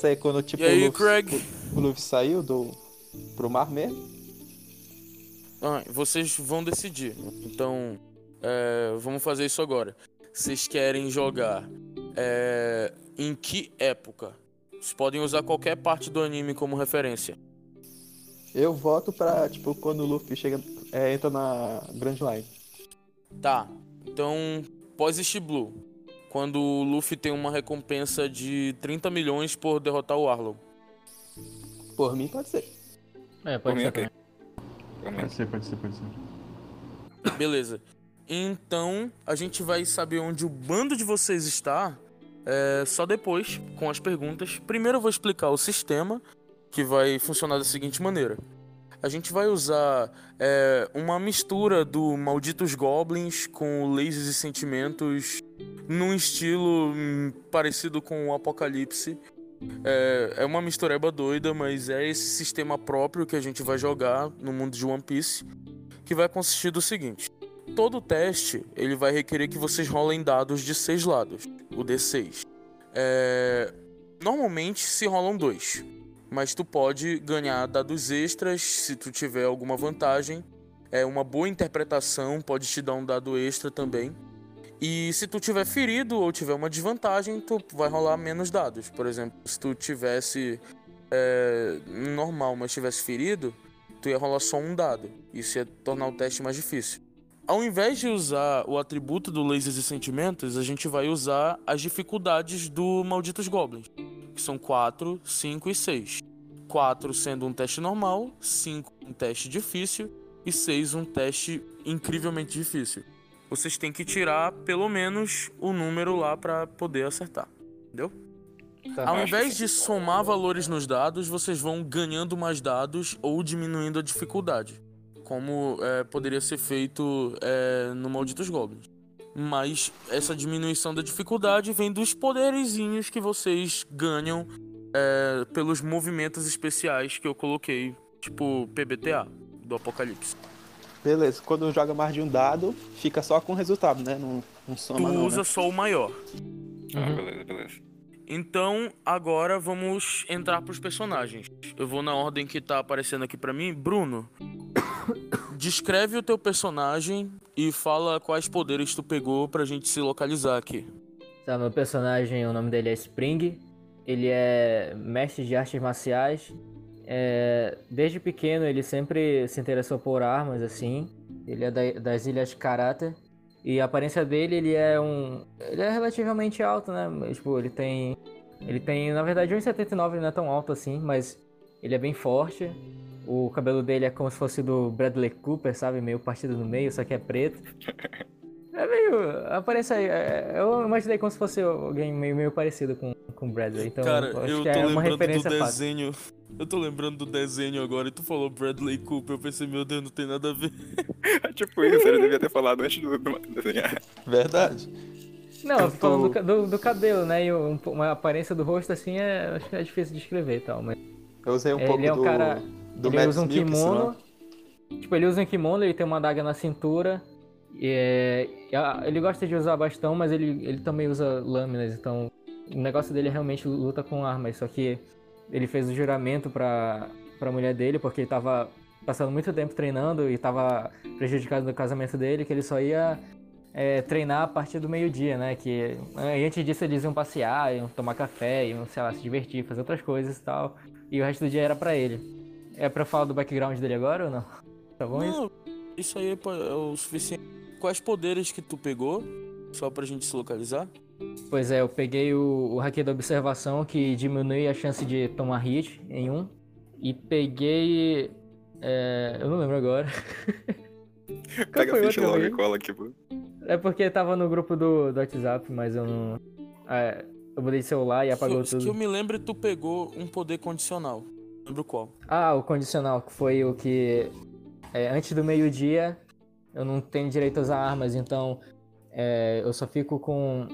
Vai sair quando tipo E aí, o, Luffy, Craig? o, o Luffy saiu do pro mar mesmo? Ah, vocês vão decidir. Então, é, vamos fazer isso agora. Vocês querem jogar é, em que época? Vocês podem usar qualquer parte do anime como referência. Eu voto pra, tipo, quando o Luffy chega, é, entra na Grand Line. Tá. Então, pós-East Blue. Quando o Luffy tem uma recompensa de 30 milhões por derrotar o Arlong. Por mim pode ser. É, Por pode mim, ser. Por mim. Pode ser, pode ser, pode ser. Beleza. Então, a gente vai saber onde o bando de vocês está é, só depois, com as perguntas. Primeiro eu vou explicar o sistema, que vai funcionar da seguinte maneira. A gente vai usar é, uma mistura do Malditos Goblins com Lasers e Sentimentos num estilo hum, parecido com o Apocalipse. É, é uma mistureba doida, mas é esse sistema próprio que a gente vai jogar no mundo de One Piece, que vai consistir do seguinte. Todo teste ele vai requerer que vocês rolem dados de seis lados, o D6. É, Normalmente se rolam dois, mas tu pode ganhar dados extras se tu tiver alguma vantagem. É uma boa interpretação pode te dar um dado extra também. E se tu tiver ferido ou tiver uma desvantagem, tu vai rolar menos dados. Por exemplo, se tu tivesse é, normal, mas tivesse ferido, tu ia rolar só um dado. Isso ia tornar o teste mais difícil. Ao invés de usar o atributo do Lasers e Sentimentos, a gente vai usar as dificuldades do Malditos Goblins, que são 4, 5 e 6. 4 sendo um teste normal, 5 um teste difícil e 6 um teste incrivelmente difícil. Vocês têm que tirar pelo menos o número lá para poder acertar, entendeu? Tá. Ao invés de somar valores nos dados, vocês vão ganhando mais dados ou diminuindo a dificuldade, como é, poderia ser feito é, no Malditos Goblins. Mas essa diminuição da dificuldade vem dos poderzinhos que vocês ganham é, pelos movimentos especiais que eu coloquei, tipo PBTA do Apocalipse. Beleza, quando joga mais de um dado, fica só com o resultado, né? Não, não Tu soma não, usa né? só o maior. Ah, beleza, beleza. Então, agora vamos entrar pros personagens. Eu vou na ordem que tá aparecendo aqui pra mim. Bruno, descreve o teu personagem e fala quais poderes tu pegou pra gente se localizar aqui. Tá, meu personagem, o nome dele é Spring. Ele é mestre de artes marciais. É, desde pequeno ele sempre se interessou por armas, assim. Ele é da- das ilhas Karate. E a aparência dele, ele é um. Ele é relativamente alto, né? Mas, Tipo, ele tem. Ele tem, na verdade, 1,79, ele não é tão alto assim, mas ele é bem forte. O cabelo dele é como se fosse do Bradley Cooper, sabe? Meio partido no meio, só que é preto. É meio. A aparência. é- Eu imaginei como se fosse alguém meio, meio parecido com, com o Bradley. Então, Cara, acho eu que é uma lembrando do referência fácil. Eu tô lembrando do desenho agora e tu falou Bradley Cooper. Eu pensei, meu Deus, não tem nada a ver. tipo isso, ele devia ter falado antes do, desenhar. Verdade. Não, eu tô falando do, do, do cabelo, né? E um- uma aparência do rosto assim é. Acho que é difícil de escrever e tal. Mas Eu usei um ele pouco é um do, cara. do ele Mads usa um Mikkelsen, kimono. né? Tipo, ele usa um kimono, ele tem uma adaga na cintura. E, é, e a- ele gosta de usar bastão, mas ele, ele também usa lâminas. Então, o negócio dele é realmente luta com armas. Só que ele fez o juramento pra, pra mulher dele, porque ele tava passando muito tempo treinando e tava prejudicado no casamento dele, que ele só ia é, treinar a partir do meio-dia, né? Que é, e antes disso eles iam passear, iam tomar café, iam, sei lá, se divertir, fazer outras coisas e tal. E o resto do dia era pra ele. É pra falar do background dele agora ou não? Tá bom isso? Não, isso aí é é o suficiente. Quais poderes que tu pegou? Só pra gente se localizar? Pois é, eu peguei o, o haki da observação que diminui a chance de tomar hit em um. E peguei. é, eu não lembro agora. Pega a ficha logo e cola aqui, pô. É porque tava no grupo do, do WhatsApp, mas eu não. é, eu mudei de celular e apagou eu- tudo. que eu me lembre, tu pegou um poder condicional. Não lembro qual. Ah, o condicional, que foi o que. é, antes do meio-dia, eu não tenho direito a usar armas, então. é, eu só fico com.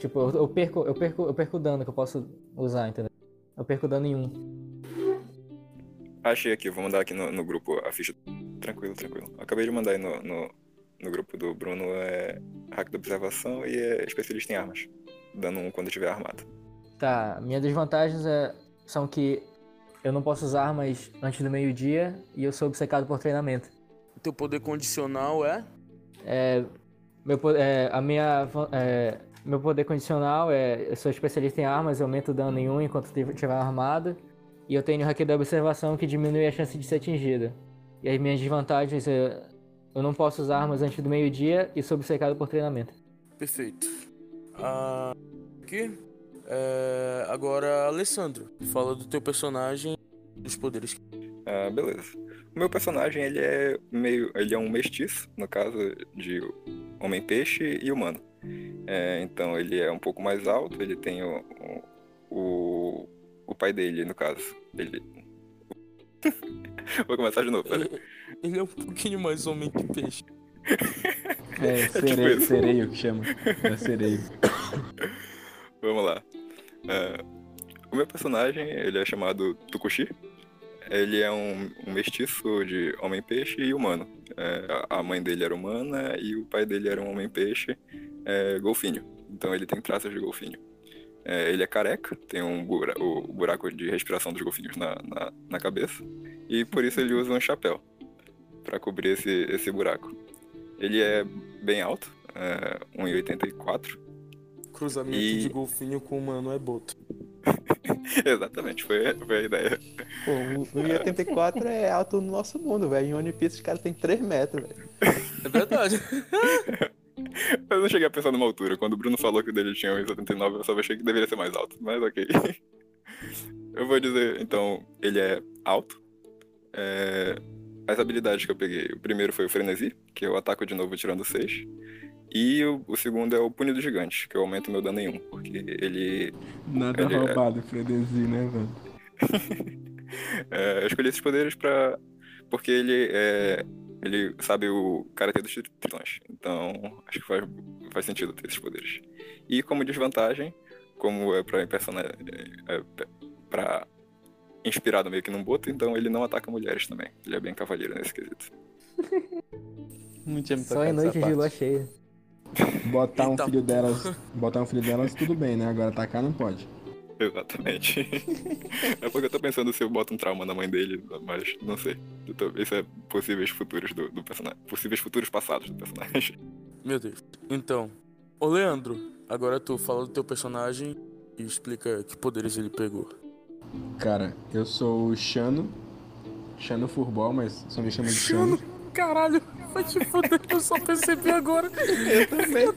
Tipo, eu, eu perco, eu perco, eu perco dano que eu posso usar, entendeu? Eu perco dano em um. Achei aqui, vou mandar aqui no, no grupo a ficha. Tranquilo, tranquilo. Acabei de mandar aí no, no, no grupo do Bruno, é hack da observação e é especialista em armas. Dando um quando estiver armado. Tá, minhas desvantagens é, são que eu não posso usar armas antes do meio-dia e eu sou obcecado por treinamento. Teu poder condicional é? É, meu, é, a minha, é, meu poder condicional é eu sou especialista em armas, eu aumento o dano em um enquanto estiver armado. E eu tenho o haki da observação que diminui a chance de ser atingido. E as minhas desvantagens é eu não posso usar armas antes do meio-dia e sou obcecado por treinamento. Perfeito. Ah, aqui. É, agora, Alessandro, fala do teu personagem e dos poderes. Ah, beleza. O meu personagem, ele é meio. Ele é um mestiço, no caso de homem-peixe e humano. É, então ele é um pouco mais alto, ele tem o. o, o pai dele, no caso. Ele. Vou começar de novo. Ele, ele é um pouquinho mais homem que peixe. É, tipo sereio, isso. sereio que chama. É sereio. Vamos lá. É, o meu personagem, ele é chamado Tukushi. Ele é um, um mestiço de homem-peixe e humano. É, a a mãe dele era humana e o pai dele era um homem-peixe é, golfinho. Então ele tem traços de golfinho. É, ele é careca, tem um bura- o buraco de respiração dos golfinhos na, na, na cabeça. E por isso ele usa um chapéu para cobrir esse, esse buraco. Ele é bem alto, é, 1,84. Cruzamento E- de golfinho com humano é boto. Exatamente, foi, foi a ideia. Pô, o 1,84 é alto no nosso mundo, velho. Em One Piece os caras têm 3 metros, velho. É verdade. Eu não cheguei a pensar numa altura. Quando o Bruno falou que o dele tinha 1,79, eu só achei que deveria ser mais alto. Mas ok. Eu vou dizer, então, ele é alto. É, As habilidades que eu peguei. O primeiro foi o frenesi, que eu ataco de novo tirando 6. E o, o segundo é o punho do gigante, que eu aumento meu dano em 1. Porque ele. Nada Ele é- roubado, frenesi, né, velho? É, eu escolhi esses poderes pra. Porque ele é. Ele sabe o karatê dos tri- tritões. Então, acho que faz, faz sentido ter esses poderes. E como desvantagem, como é pra impressionar. É, é pra. Inspirado meio que num boto, então ele não ataca mulheres também. Ele é bem cavalheiro nesse quesito. Não tinha me Só em noites de lua cheia. Botar um Eita filho delas. Botar um filho delas, tudo bem, né? Agora atacar não pode. Exatamente. é porque eu tô pensando se eu boto um trauma na mãe dele, mas não sei. Isso é possíveis futuros do, do personagem. Possíveis futuros passados do personagem. Meu Deus. Então, ô Leandro, agora tu fala do teu personagem e explica que poderes ele pegou. Cara, eu sou o Chano. Chano Furbol, mas só me chama de Chano. Caralho, vai te foder, eu só percebi agora. Eu também.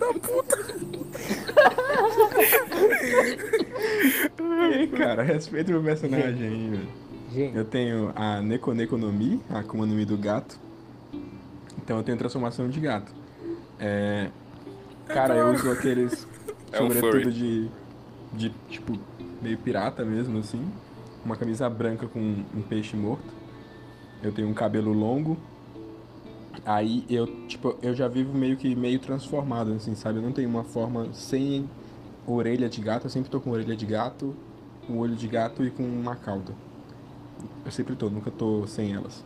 E aí, cara, respeita meu personagem aí, velho. Gente, Eu tenho a Neko Neko no Mi, a Akuma no Mi do gato. Então eu tenho transformação de gato. É... Cara, eu uso aqueles É um sobretudo de, de, tipo, meio pirata mesmo, assim. Uma camisa branca com um peixe morto. Eu tenho um cabelo longo. Aí eu, tipo, eu já vivo meio que meio transformado, assim, sabe? Eu não tenho uma forma sem orelha de gato. Eu sempre tô com orelha de gato, um olho de gato e com uma cauda. Eu sempre tô, nunca tô sem elas.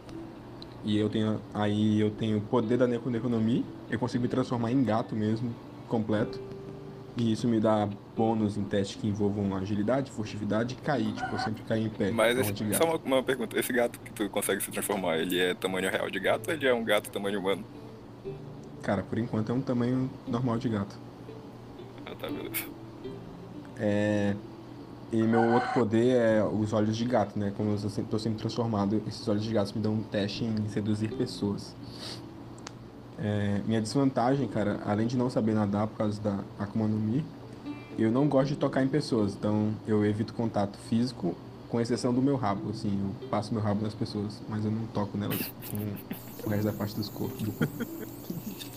E eu tenho, aí eu tenho o poder da Neko Neko no Mi. Eu consigo me transformar em gato mesmo, completo. E isso me dá bônus em testes que envolvam agilidade, furtividade e cair. Tipo, eu sempre caio em pé. Mas esse- só uma, uma pergunta: esse gato que tu consegue se transformar, ele é tamanho real de gato ou ele é um gato tamanho humano? Cara, por enquanto é um tamanho normal de gato. Ah, tá, beleza. É... E meu outro poder é os olhos de gato, né? Como eu tô sempre transformado, esses olhos de gato me dão um teste em seduzir pessoas. É, minha desvantagem, cara, além de não saber nadar por causa da Akuma no Mi, eu não gosto de tocar em pessoas, então eu evito contato físico, com exceção do meu rabo, assim, eu passo meu rabo nas pessoas, mas eu não toco nelas com o resto da parte dos corpos, do corpo.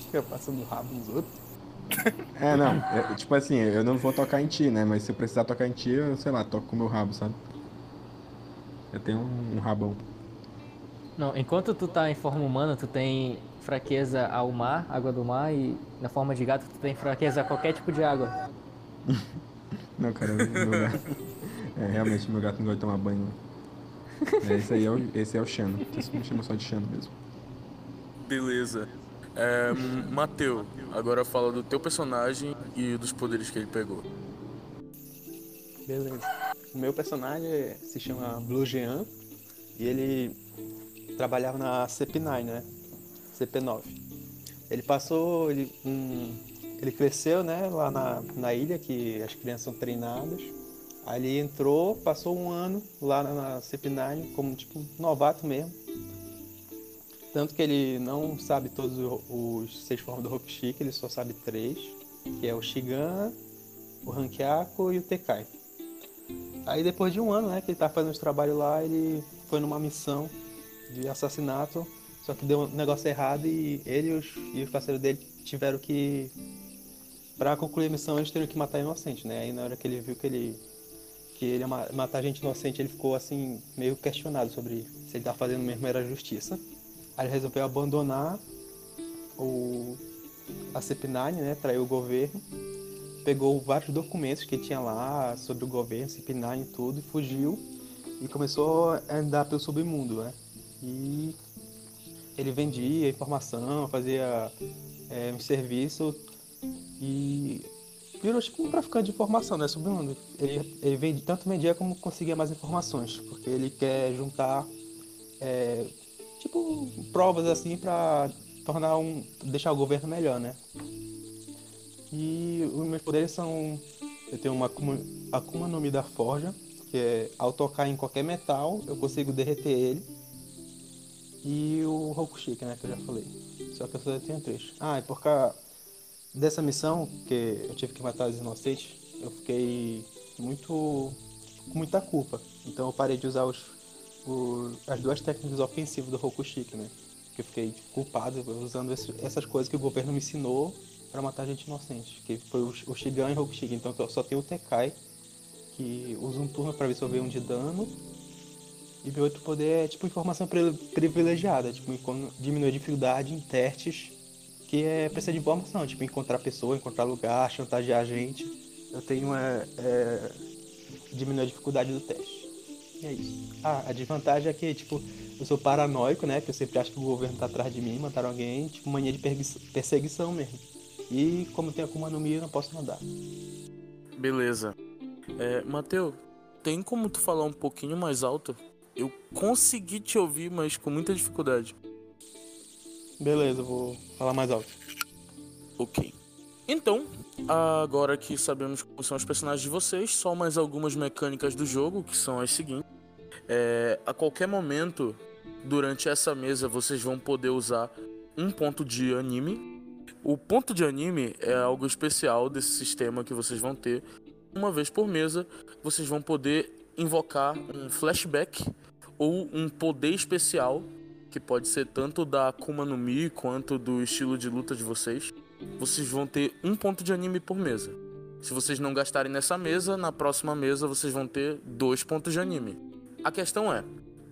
Fica passando o rabo nos outros. É, não, é, tipo assim, eu não vou tocar em ti, né? Mas se eu precisar tocar em ti, eu, sei lá, toco com o meu rabo, sabe? Eu tenho um, um rabão. não, enquanto tu tá em forma humana, tu tem fraqueza ao mar, água do mar, e na forma de gato tu tem fraqueza a qualquer tipo de água. Não, cara, meu gato. É, realmente, meu gato não gosta de tomar banho. É, esse aí é o, esse é o Xano. Vocês me chamam só de Xano mesmo. Beleza. É, Mateu, agora fala do teu personagem e dos poderes que ele pegou. Beleza. O meu personagem se chama Blue Jean e ele trabalhava na CP9, né? CP9. Ele passou, ele, um, ele cresceu, né, lá na, na ilha, que as crianças são treinadas. Aí ele entrou, passou um ano lá na, na CP9 como tipo novato mesmo. Tanto que ele não sabe todos os, os seis formas do Rokushiki, ele só sabe três, que é o Shigan, o Rankiaku e o Tekai. Aí depois de um ano, né, que ele tá fazendo os trabalhos lá, ele foi numa missão de assassinato, só que deu um negócio errado e ele e os, e os parceiros dele tiveram que. Pra concluir a missão, eles tiveram que matar inocente, né? Aí na hora que ele viu que ele. que ele ia matar gente inocente, ele ficou assim, meio questionado sobre se ele tava fazendo mesmo era justiça. Aí ele resolveu abandonar o. a CP9, né? Traiu o governo pegou vários documentos que tinha lá sobre o governo, CP9 e tudo, e fugiu e começou a andar pelo submundo, né? E ele vendia informação, fazia é, um serviço e virou tipo um traficante de informação, né? Submundo. Ele, ele vende, tanto vendia como conseguia mais informações, porque ele quer juntar é, tipo provas assim para tornar um deixar o governo melhor, né? E os meus poderes são. Eu tenho uma Akuma no Mi da Forja, que é ao tocar em qualquer metal, eu consigo derreter ele. E o Rokushiki, né, que eu já falei. Só que eu só tenho três. Ah, e por causa dessa missão, que eu tive que matar os inocentes, eu fiquei muito. com muita culpa. Então eu parei de usar os, as duas técnicas ofensivas do Rokushiki, né? Que eu fiquei culpado usando esse, essas coisas que o governo me ensinou para matar gente inocente, que foi o, o Shigan e o Rokushiki. Então só tem o Tekai, que usa um turno para absorver um de dano. E meu outro poder é tipo informação privilegiada, tipo diminuir a dificuldade em testes que é precisa de informação, tipo encontrar pessoa, encontrar lugar, chantagear gente. Eu tenho é, é, diminuir a dificuldade do teste. E é isso. Ah, a desvantagem é que, tipo, eu sou paranoico, né? Que eu sempre acho que o governo tá atrás de mim, mataram alguém, tipo, mania de perseguição mesmo. E como tem Akuma no Mi, eu não posso mandar. Beleza. É, Mateu, tem como tu falar um pouquinho mais alto? Eu consegui te ouvir, mas com muita dificuldade. Beleza, vou falar mais alto. Ok. Então, agora que sabemos como são os personagens de vocês, só mais algumas mecânicas do jogo, que são as seguintes. É, a qualquer momento, durante essa mesa, vocês vão poder usar um ponto de anime o ponto de anime é algo especial desse sistema que vocês vão ter. Uma vez por mesa, vocês vão poder invocar um flashback ou um poder especial, que pode ser tanto da Akuma no Mi quanto do estilo de luta de vocês. Vocês vão ter um ponto de anime por mesa. Se vocês não gastarem nessa mesa, na próxima mesa vocês vão ter dois pontos de anime. A questão é,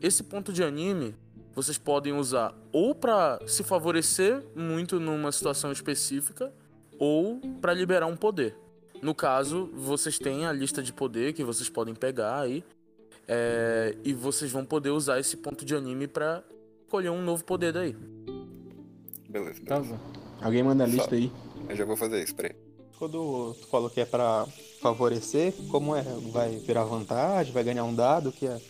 esse ponto de anime vocês podem usar ou para se favorecer muito numa situação específica ou para liberar um poder. No caso, vocês têm a lista de poder que vocês podem pegar aí é, e vocês vão poder usar esse ponto de anime para escolher um novo poder daí. Beleza, Tá beleza. Alguém manda a lista Só- aí. Eu já vou fazer isso, peraí. Quando tu falou que é pra favorecer, como é? Vai virar vantagem? Vai ganhar um dado? O que é?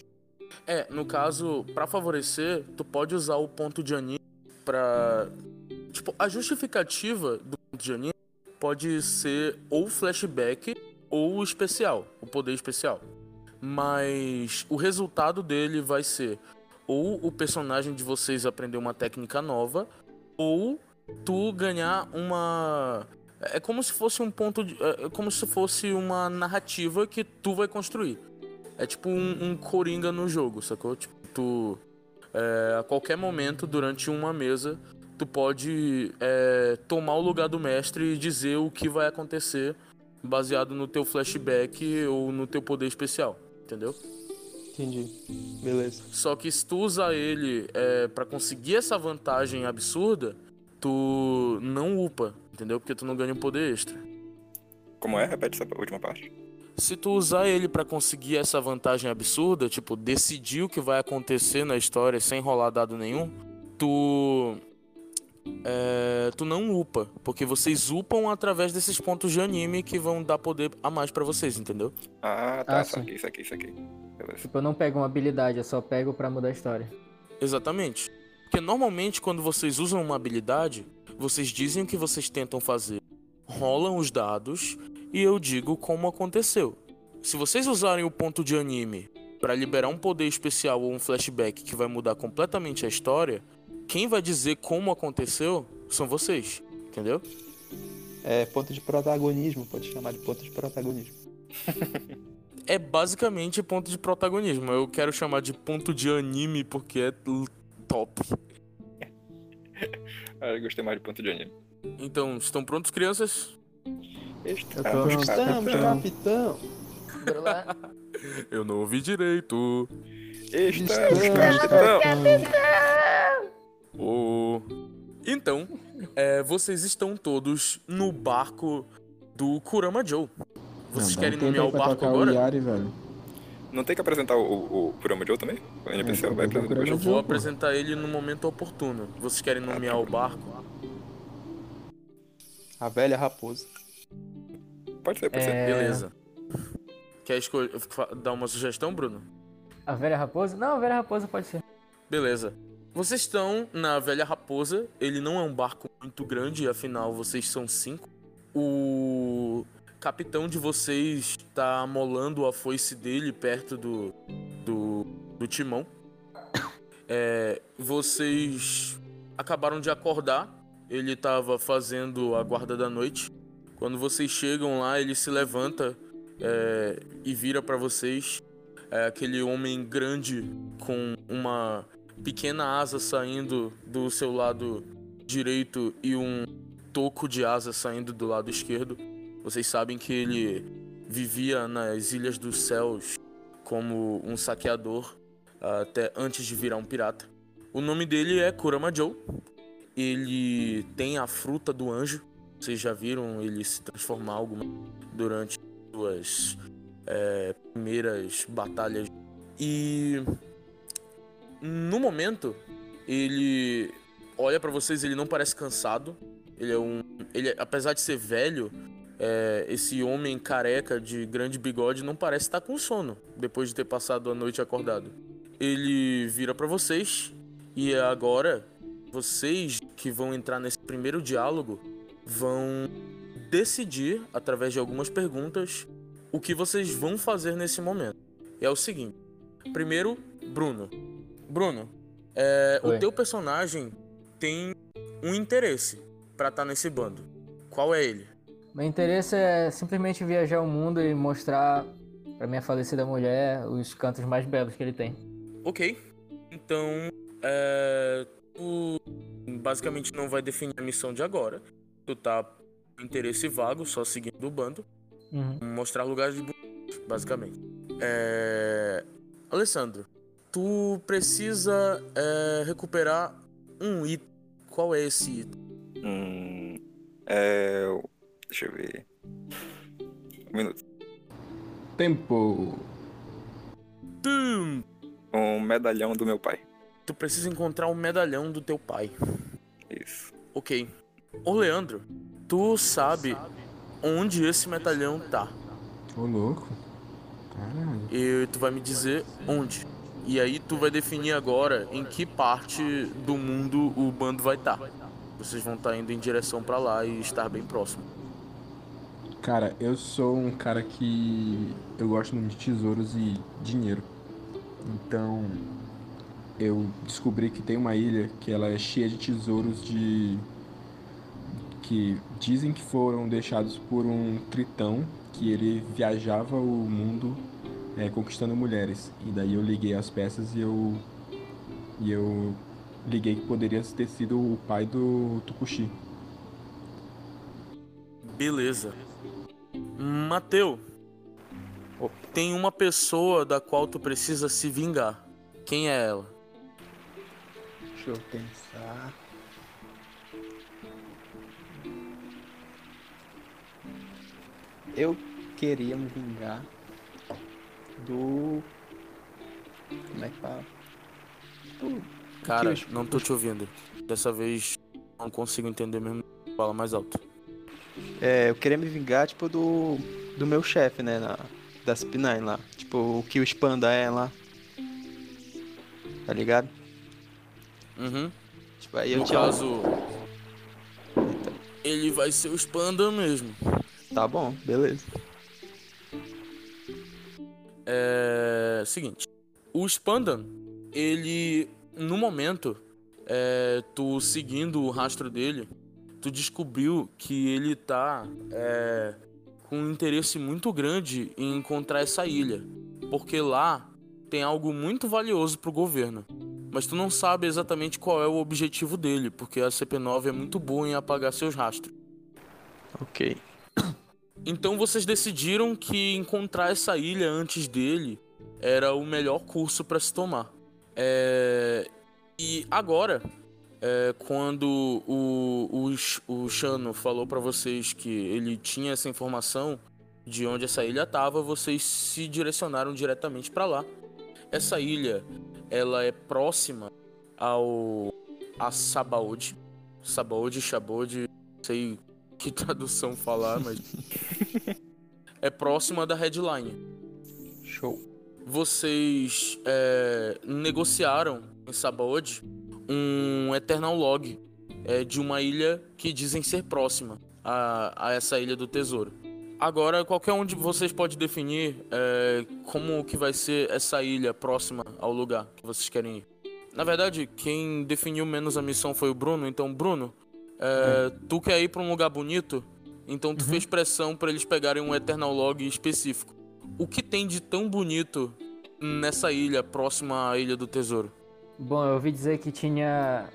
É, no caso, pra favorecer, tu pode usar o ponto de anime pra. Tipo, a justificativa do ponto de anime pode ser ou flashback ou especial, o poder especial. Mas o resultado dele vai ser ou o personagem de vocês aprender uma técnica nova, ou tu ganhar uma. É como se fosse um ponto de. É como se fosse uma narrativa que tu vai construir. É tipo um, um coringa no jogo, sacou? Tipo, tu. é, a qualquer momento, durante uma mesa, tu pode é, tomar o lugar do mestre e dizer o que vai acontecer baseado no teu flashback ou no teu poder especial, entendeu? Entendi. Beleza. Só que se tu usar ele é, para conseguir essa vantagem absurda, tu não upa, entendeu? Porque tu não ganha um poder extra. Como é? Repete essa última parte. Se tu usar ele pra conseguir essa vantagem absurda, tipo, decidir o que vai acontecer na história sem rolar dado nenhum, tu é, tu não upa, porque vocês upam através desses pontos de anime que vão dar poder a mais pra vocês, entendeu? Ah, tá, Ah, sim. saquei, saquei, saquei. Beleza. Tipo, eu não pego uma habilidade, eu só pego pra mudar a história. Exatamente. Porque normalmente quando vocês usam uma habilidade, vocês dizem o que vocês tentam fazer, rolam os dados e eu digo como aconteceu. Se vocês usarem o ponto de anime pra liberar um poder especial ou um flashback que vai mudar completamente a história, quem vai dizer como aconteceu são vocês, entendeu? É ponto de protagonismo, pode chamar de ponto de protagonismo. É basicamente ponto de protagonismo. Eu quero chamar de ponto de anime porque é top. Eu gostei mais de ponto de anime. Então, estão prontos, crianças? Estamos, está, capitão! Eu não ouvi direito. Estamos, Estamos, capitão. Oh. Então, é, vocês estão todos no barco do Kurama Joe. Vocês Não, querem um nomear o barco agora? O Yari, velho. Não tem que apresentar o, o, o Kurama Joe também? O NPC É, vai apresentar vou Joe, pô. apresentar ele no momento oportuno. Vocês querem nomear o barco? A velha raposa. Pode ser, pode ser. É, Beleza. Quer escolher, dar uma sugestão, Bruno? A velha raposa? Não, a velha raposa pode ser. Beleza. Vocês estão na Velha Raposa. Ele não é um barco muito grande, afinal vocês são cinco. O capitão de vocês tá amolando a foice dele perto do, do, do timão. É, vocês acabaram de acordar. Ele tava fazendo a guarda da noite. Quando vocês chegam lá, ele se levanta é, e vira pra vocês. É aquele homem grande com uma pequena asa saindo do seu lado direito e um toco de asa saindo do lado esquerdo. Vocês sabem que ele vivia nas Ilhas dos Céus como um saqueador até antes de virar um pirata. O nome dele é Kurama Joe. Ele tem a fruta do anjo. Vocês já viram ele se transformar alguma durante suas é, primeiras batalhas. E no momento, ele olha pra vocês, ele não parece cansado. Ele é um. Ele, apesar de ser velho, é, esse homem careca de grande bigode não parece estar com sono depois de ter passado a noite acordado. Ele vira pra vocês e agora vocês que vão entrar nesse primeiro diálogo vão decidir através de algumas perguntas o que vocês vão fazer nesse momento. É o seguinte: primeiro, Bruno. Bruno, é, o teu personagem tem um interesse pra estar nesse bando. Qual é ele? Meu interesse é simplesmente viajar o mundo e mostrar pra minha falecida mulher os cantos mais belos que ele tem. Ok. Então, é, tu basicamente não vai definir a missão de agora. Tu tá com interesse vago, só seguindo o bando. Uhum. Mostrar lugares bonitos, basicamente. É... Alessandro, tu precisa é, recuperar um item. Qual é esse item? Hum, é. Deixa eu ver. Um minuto. Tempo. Tum! Um medalhão do meu pai. Tu precisa encontrar o medalhão do teu pai. Isso. Ok. Ô Leandro, tu sabe onde esse medalhão tá. Ô, louco. Caralho. E tu vai me dizer onde. E aí tu vai definir agora em que parte do mundo o bando vai estar. Vocês vão estar indo em direção pra lá e estar bem próximo. Cara, eu sou um cara que eu gosto muito de tesouros e dinheiro. Então, eu descobri que tem uma ilha que ela é cheia de tesouros de que dizem que foram deixados por um tritão que ele viajava o mundo é, conquistando mulheres. E daí eu liguei as peças e eu e eu liguei que poderia ter sido o pai do Tukushi. Beleza. Mateu, tem uma pessoa da qual tu precisa se vingar. Quem é ela? Deixa eu pensar. Eu queria me vingar do. Como é que fala? Do. Cara, os- não tô te ouvindo. Dessa vez não consigo entender mesmo. Fala mais alto. É, eu queria me vingar, tipo, do, do meu chefe, né, na, da CP9 lá. Tipo, o que o Spanda é lá. Tá ligado? Uhum. Tipo, aí eu No tinha... caso, ele vai ser o Spanda mesmo. Tá bom, beleza. É. Seguinte. O Spandan, ele. No momento, é, tu seguindo o rastro dele, tu descobriu que ele tá é, com um interesse muito grande em encontrar essa ilha. Porque lá tem algo muito valioso pro governo. Mas tu não sabe exatamente qual é o objetivo dele, porque a CP9 é muito boa em apagar seus rastros. Ok. Então vocês decidiram que encontrar essa ilha antes dele era o melhor curso para se tomar. É, E agora, é, quando o, o, o Shano falou para vocês que ele tinha essa informação de onde essa ilha estava, vocês se direcionaram diretamente para lá. Essa ilha, ela é próxima ao a Sabaody. Sabaody, Shabody, sei que tradução falar, mas é próxima da headline. Show. Vocês é, negociaram em Sabaody um Eternal Log é, de uma ilha que dizem ser próxima a, a essa ilha do tesouro. Agora, qualquer um de vocês pode definir é, como que vai ser essa ilha próxima ao lugar que vocês querem ir. Na verdade, quem definiu menos a missão foi o Bruno. Então, Bruno, é, tu quer ir pra um lugar bonito? Então tu fez pressão pra eles pegarem um Eternal Log específico. O que tem de tão bonito nessa ilha, próxima à Ilha do Tesouro? Bom, eu ouvi dizer que tinha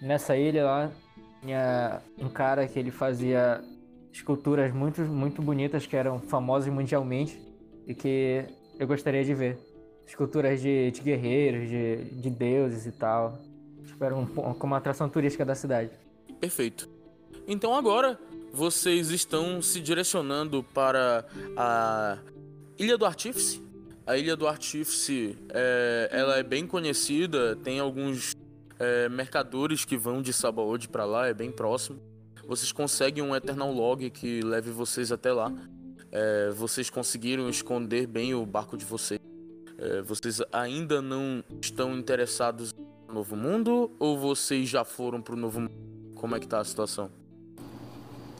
nessa ilha lá tinha um cara que ele fazia esculturas muito muito bonitas que eram famosas mundialmente e que eu gostaria de ver. Esculturas de, de guerreiros, de, de deuses e tal. Tipo, era um, como uma atração turística da cidade. Perfeito. Então agora vocês estão se direcionando para a Ilha do Artífice. A Ilha do Artífice é, ela é bem conhecida, tem alguns é, mercadores que vão de Sabaody para lá, é bem próximo. Vocês conseguem um Eternal Log que leve vocês até lá. É, vocês conseguiram esconder bem o barco de vocês. É, vocês ainda não estão interessados no Novo Mundo ou vocês já foram pro Novo Mundo? Como é que tá a situação?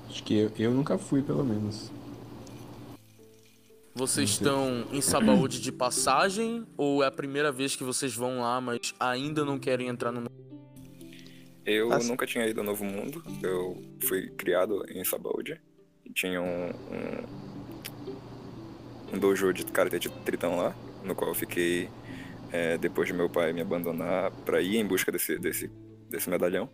Acho que eu, eu nunca fui, pelo menos. Vocês estão em Sabaody de passagem ou é a primeira vez que vocês vão lá, mas ainda não querem entrar no Eu Assim. nunca tinha ido ao Novo Mundo. Eu fui criado em Sabaody. Tinha um, um, um dojo de karatê de tritão lá, no qual eu fiquei é, depois de meu pai me abandonar pra ir em busca desse, desse, desse medalhão.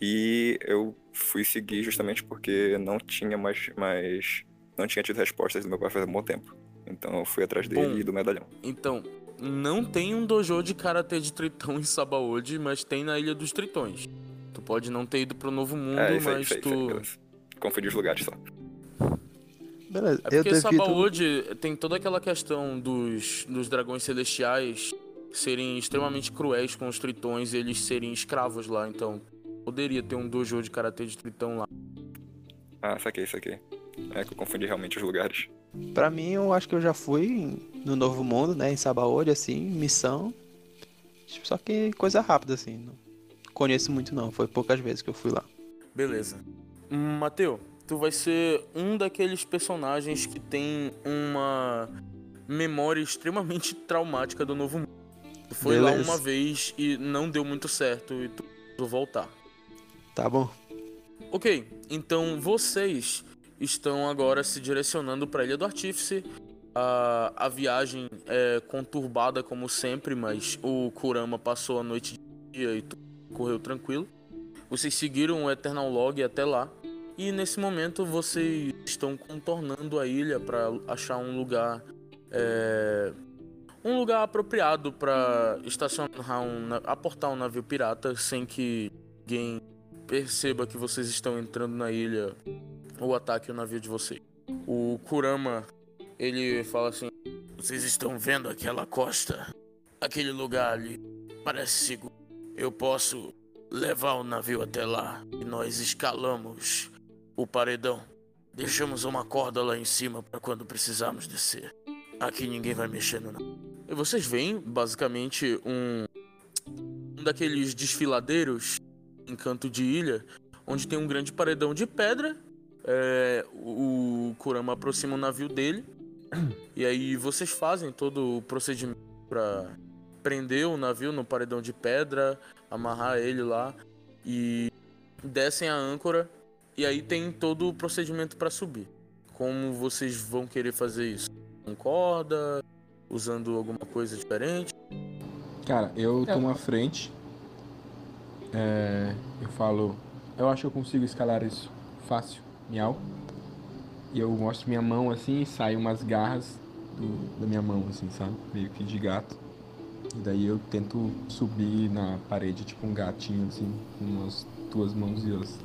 E eu fui seguir justamente porque não tinha mais, mais não tinha tido respostas do meu pai faz um bom tempo. Então eu fui atrás dele Bom. e do medalhão. Então, não tem um dojo de karatê de tritão em Sabaody, mas tem na Ilha dos Tritões. Tu pode não ter ido pro Novo Mundo, é, isso aí, mas isso aí, tu. isso aí. Confundi os lugares só. Beleza. É porque. Sabaody tem toda aquela questão dos, dos dragões celestiais serem extremamente cruéis com os tritões e eles serem escravos lá, então poderia ter um dojo de karatê de tritão lá. Ah, saquei, saquei. É que eu confundi realmente os lugares. Pra mim, eu acho que eu já fui no Novo Mundo, né? Em Sabaody, assim, missão. Tipo, Só que coisa rápida, assim. Não conheço muito, não. Foi poucas vezes que eu fui lá. Beleza. Hum, Mateu, tu vai ser um daqueles personagens que tem uma memória extremamente traumática do Novo Mundo. Tu foi lá Beleza. uma vez e não deu muito certo e tu voltar. Tá bom? Ok, então vocês estão agora se direcionando para a Ilha do Artífice. A, a viagem é conturbada como sempre, mas o Kurama passou a noite de dia e tudo correu tranquilo. Vocês seguiram o Eternal Log até lá. E nesse momento vocês estão contornando a ilha para achar um lugar é, um lugar apropriado para estacionar um, aportar um navio pirata sem que ninguém perceba que vocês estão entrando na ilha ou ataque o navio de vocês. O Kurama, ele fala assim: Vocês estão vendo aquela costa? Aquele lugar ali parece seguro. Eu posso levar o navio até lá e nós escalamos o paredão. Deixamos uma corda lá em cima para quando precisarmos descer. Aqui ninguém vai mexer no navio. E vocês veem, basicamente, um, um daqueles desfiladeiros em canto de ilha, onde tem um grande paredão de pedra. É, o Kurama aproxima o navio dele. E aí vocês fazem todo o procedimento para prender o navio no paredão de pedra, amarrar ele lá e descem a âncora. E aí tem todo o procedimento para subir. Como vocês vão querer fazer isso? Com corda? Usando alguma coisa diferente? Cara, eu tomo a frente. É, eu falo, eu acho que eu consigo escalar isso fácil, miau. E eu mostro minha mão assim e sai umas garras do- da minha mão, assim, sabe? Meio que de gato. E daí eu tento subir na parede, tipo um gatinho, assim, com as duas mãos e as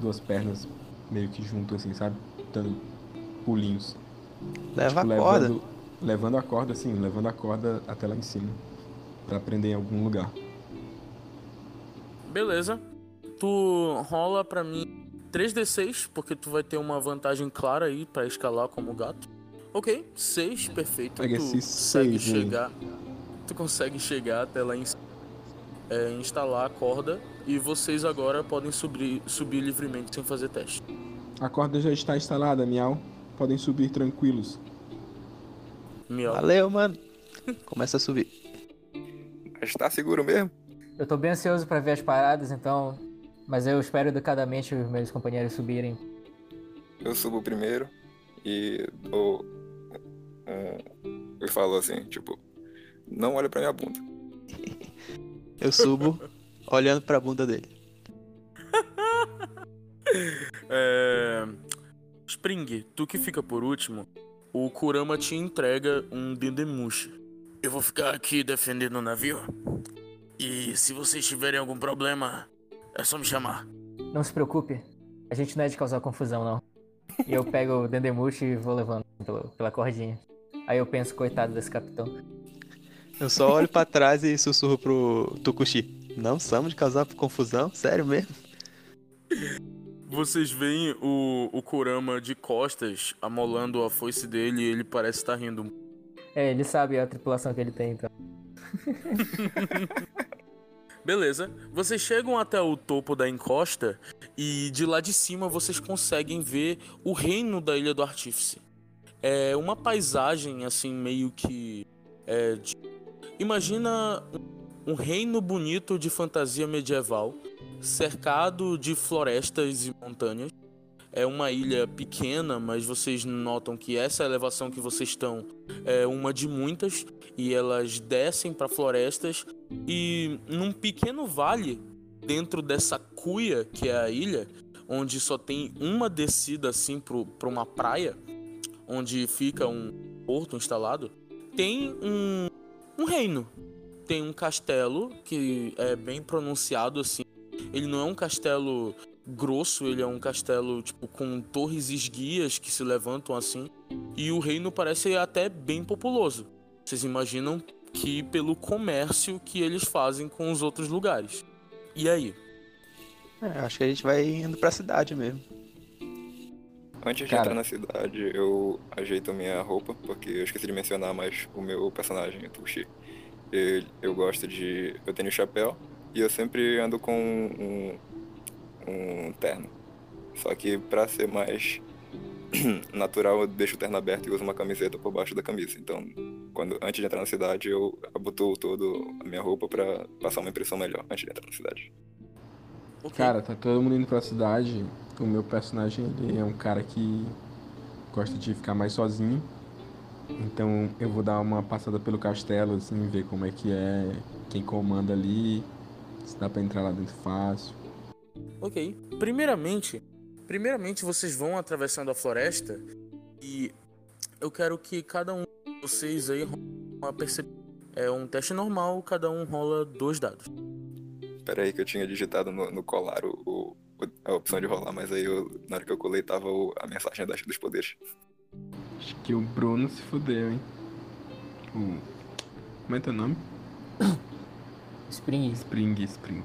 duas pernas meio que junto, assim, sabe? Dando pulinhos. Leva Tipo, a corda. levando, levando a corda, assim, levando a corda até lá em cima. Pra prender em algum lugar. Beleza. Tu rola pra mim 3d6, porque tu vai ter uma vantagem clara aí pra escalar como gato. Ok, 6, perfeito. Pega tu esse consegue seis chegar. Tu consegue chegar até lá em cima. É, instalar a corda e vocês agora podem subir, subir livremente sem fazer teste. A corda já está instalada, miau. Podem subir tranquilos. Miau. Valeu, mano. Começa a subir. Mas tá seguro mesmo? Eu tô bem ansioso pra ver as paradas, então. Mas eu espero educadamente os meus companheiros subirem. Eu subo primeiro e dou um... Eu falo assim, tipo, não olha pra minha bunda. Eu subo olhando pra bunda dele. É... Spring, tu que fica por último, o Kurama te entrega um Dendemushi. Eu vou ficar aqui defendendo o navio. E se vocês tiverem algum problema, é só me chamar. Não se preocupe, a gente não é de causar confusão, não. E eu pego o Dendemushi e vou levando pelo- pela cordinha. Aí eu penso, coitado desse capitão. Eu só olho pra trás e sussurro pro Tukushi. Não somos de causar confusão? Sério mesmo? Vocês veem o, o Kurama de costas, amolando a foice dele e ele parece estar rindo. É, ele sabe a tripulação que ele tem, então. Beleza, vocês chegam até o topo da encosta e de lá de cima vocês conseguem ver o reino da Ilha do Artífice. É uma paisagem assim meio que é, de- imagina um reino bonito de fantasia medieval, cercado de florestas e montanhas. É uma ilha pequena, mas vocês notam que essa elevação que vocês estão é uma de muitas e elas descem para florestas e num pequeno vale dentro dessa cuia que é a ilha, onde só tem uma descida assim para uma praia, onde fica um porto instalado, tem um, um reino. Tem um castelo que é bem pronunciado assim. Ele não é um castelo grosso, ele é um castelo tipo com torres esguias que se levantam assim. E o reino parece até bem populoso. Vocês imaginam que pelo comércio que eles fazem com os outros lugares. E aí? É, acho que a gente vai indo pra cidade mesmo. Antes de Cara. entrar na cidade, eu ajeito minha roupa, porque eu esqueci de mencionar, mas o meu personagem, o Tuxi, ele- eu gosto de. Eu tenho chapéu e eu sempre ando com um, um terno. Só que pra ser mais natural, eu deixo o terno aberto e uso uma camiseta por baixo da camisa. Então, quando, antes de entrar na cidade, eu abotoo todo a minha roupa pra passar uma impressão melhor antes de entrar na cidade. Cara, tá todo mundo indo pra cidade. O meu personagem, ele é um cara que gosta de ficar mais sozinho. Então eu vou dar uma passada pelo castelo, assim, ver como é que é, quem comanda ali, se dá pra entrar lá dentro fácil. Ok. Primeiramente, primeiramente vocês vão atravessando a floresta e eu quero que cada um de vocês aí role uma percep... É um teste normal, cada um rola dois dados. Pera aí que eu tinha digitado no, no colar o, o- a opção de rolar, mas aí eu- na hora que eu colei tava o- a mensagem das, dos poderes. Acho que o Bruno se fudeu, hein? O... Como é teu nome? Spring. Spring, Spring.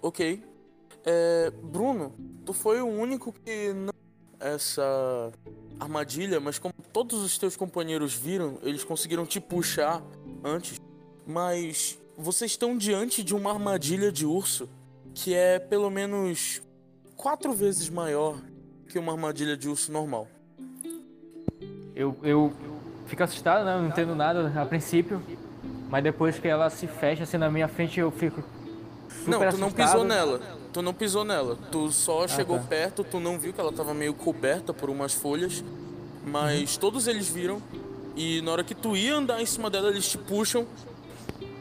Ok. É, Bruno, tu foi o único que não essa armadilha, mas como todos os teus companheiros viram, eles conseguiram te puxar antes. Mas vocês estão diante de uma armadilha de urso que é pelo menos quatro vezes maior que uma armadilha de urso normal. Eu, eu fico assustado, né? Eu não entendo nada a princípio. Mas depois que ela se fecha assim na minha frente, eu fico. Super não, tu não assustado. pisou nela. Tu não pisou nela. Tu só chegou tá. perto, tu não viu que ela tava meio coberta por umas folhas. Mas todos eles viram. E na hora que tu ia andar em cima dela, eles te puxam.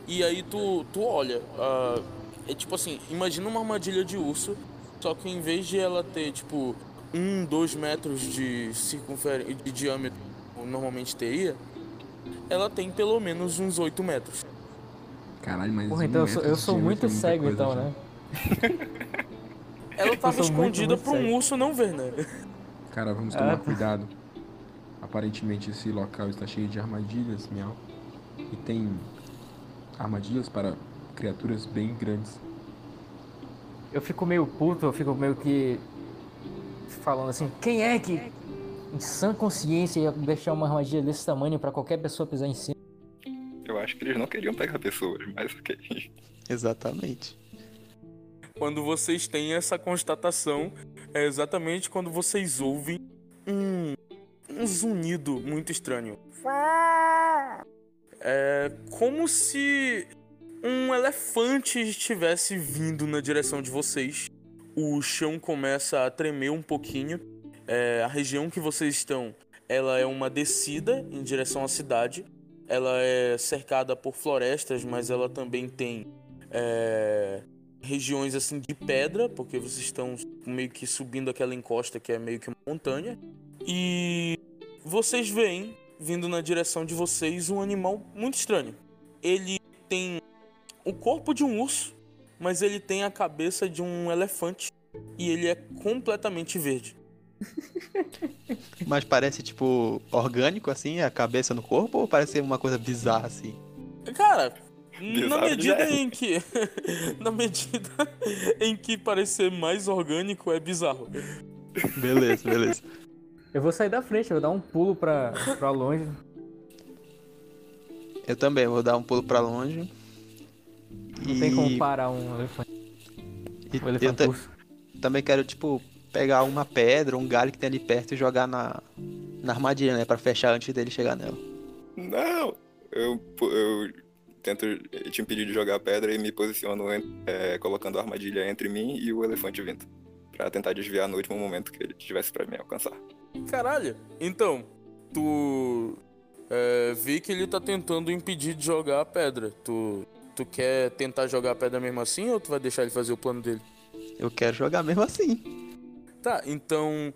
E aí tu, tu olha. ah, é tipo assim, imagina uma armadilha de urso. Só que em vez de ela ter, tipo, um, dois metros de circunferência de diâmetro, como normalmente teria, ela tem pelo menos uns 8 metros. Caralho, mas. Porra, um então eu sou, eu sou muito é cego, então, já. né? Ela tava sou muito, escondida muito pra um urso não ver, né? Cara, vamos Ah, tomar tá. cuidado. Aparentemente esse local está cheio de armadilhas, miau. E tem armadilhas para criaturas bem grandes. Eu fico meio puto, eu fico meio que. falando assim: quem é que, em sã consciência, ia deixar uma armadilha desse tamanho pra qualquer pessoa pisar em cima? Eu acho que eles não queriam pegar pessoas, mas ok. Exatamente. Quando vocês têm essa constatação, é exatamente quando vocês ouvem um, um zunido muito estranho. É como se um elefante estivesse vindo na direção de vocês. O chão começa a tremer um pouquinho. É, a região que vocês estão, ela é uma descida em direção à cidade. Ela é cercada por florestas, mas ela também tem é, regiões assim de pedra, porque vocês estão meio que subindo aquela encosta que é meio que uma montanha. E vocês veem, vindo na direção de vocês, um animal muito estranho. Ele tem o corpo de um urso, mas ele tem a cabeça de um elefante e ele é completamente verde. Mas parece, tipo, orgânico, assim, a cabeça no corpo, ou parece uma coisa bizarra, assim? Cara, na medida é. em que na medida em que parecer mais orgânico é bizarro. Beleza, beleza. Eu vou sair da frente, eu vou dar um pulo pra, pra longe. Eu também, vou dar um pulo pra longe. Não tem como parar um elefante. e Um eu elefante urso. também quero, tipo, pegar uma pedra, um galho que tem ali perto e jogar na, na armadilha, né? Pra fechar antes dele chegar nela. Não! Eu, eu tento te impedir de jogar a pedra e me posiciono é, colocando a armadilha entre mim e o elefante vindo. Pra tentar desviar no último momento que ele tivesse pra me alcançar. Caralho. Então, tu é, vê que ele tá tentando impedir de jogar a pedra. Tu, tu quer tentar jogar a pedra mesmo assim ou tu vai deixar ele fazer o plano dele? Eu quero jogar mesmo assim. Tá, então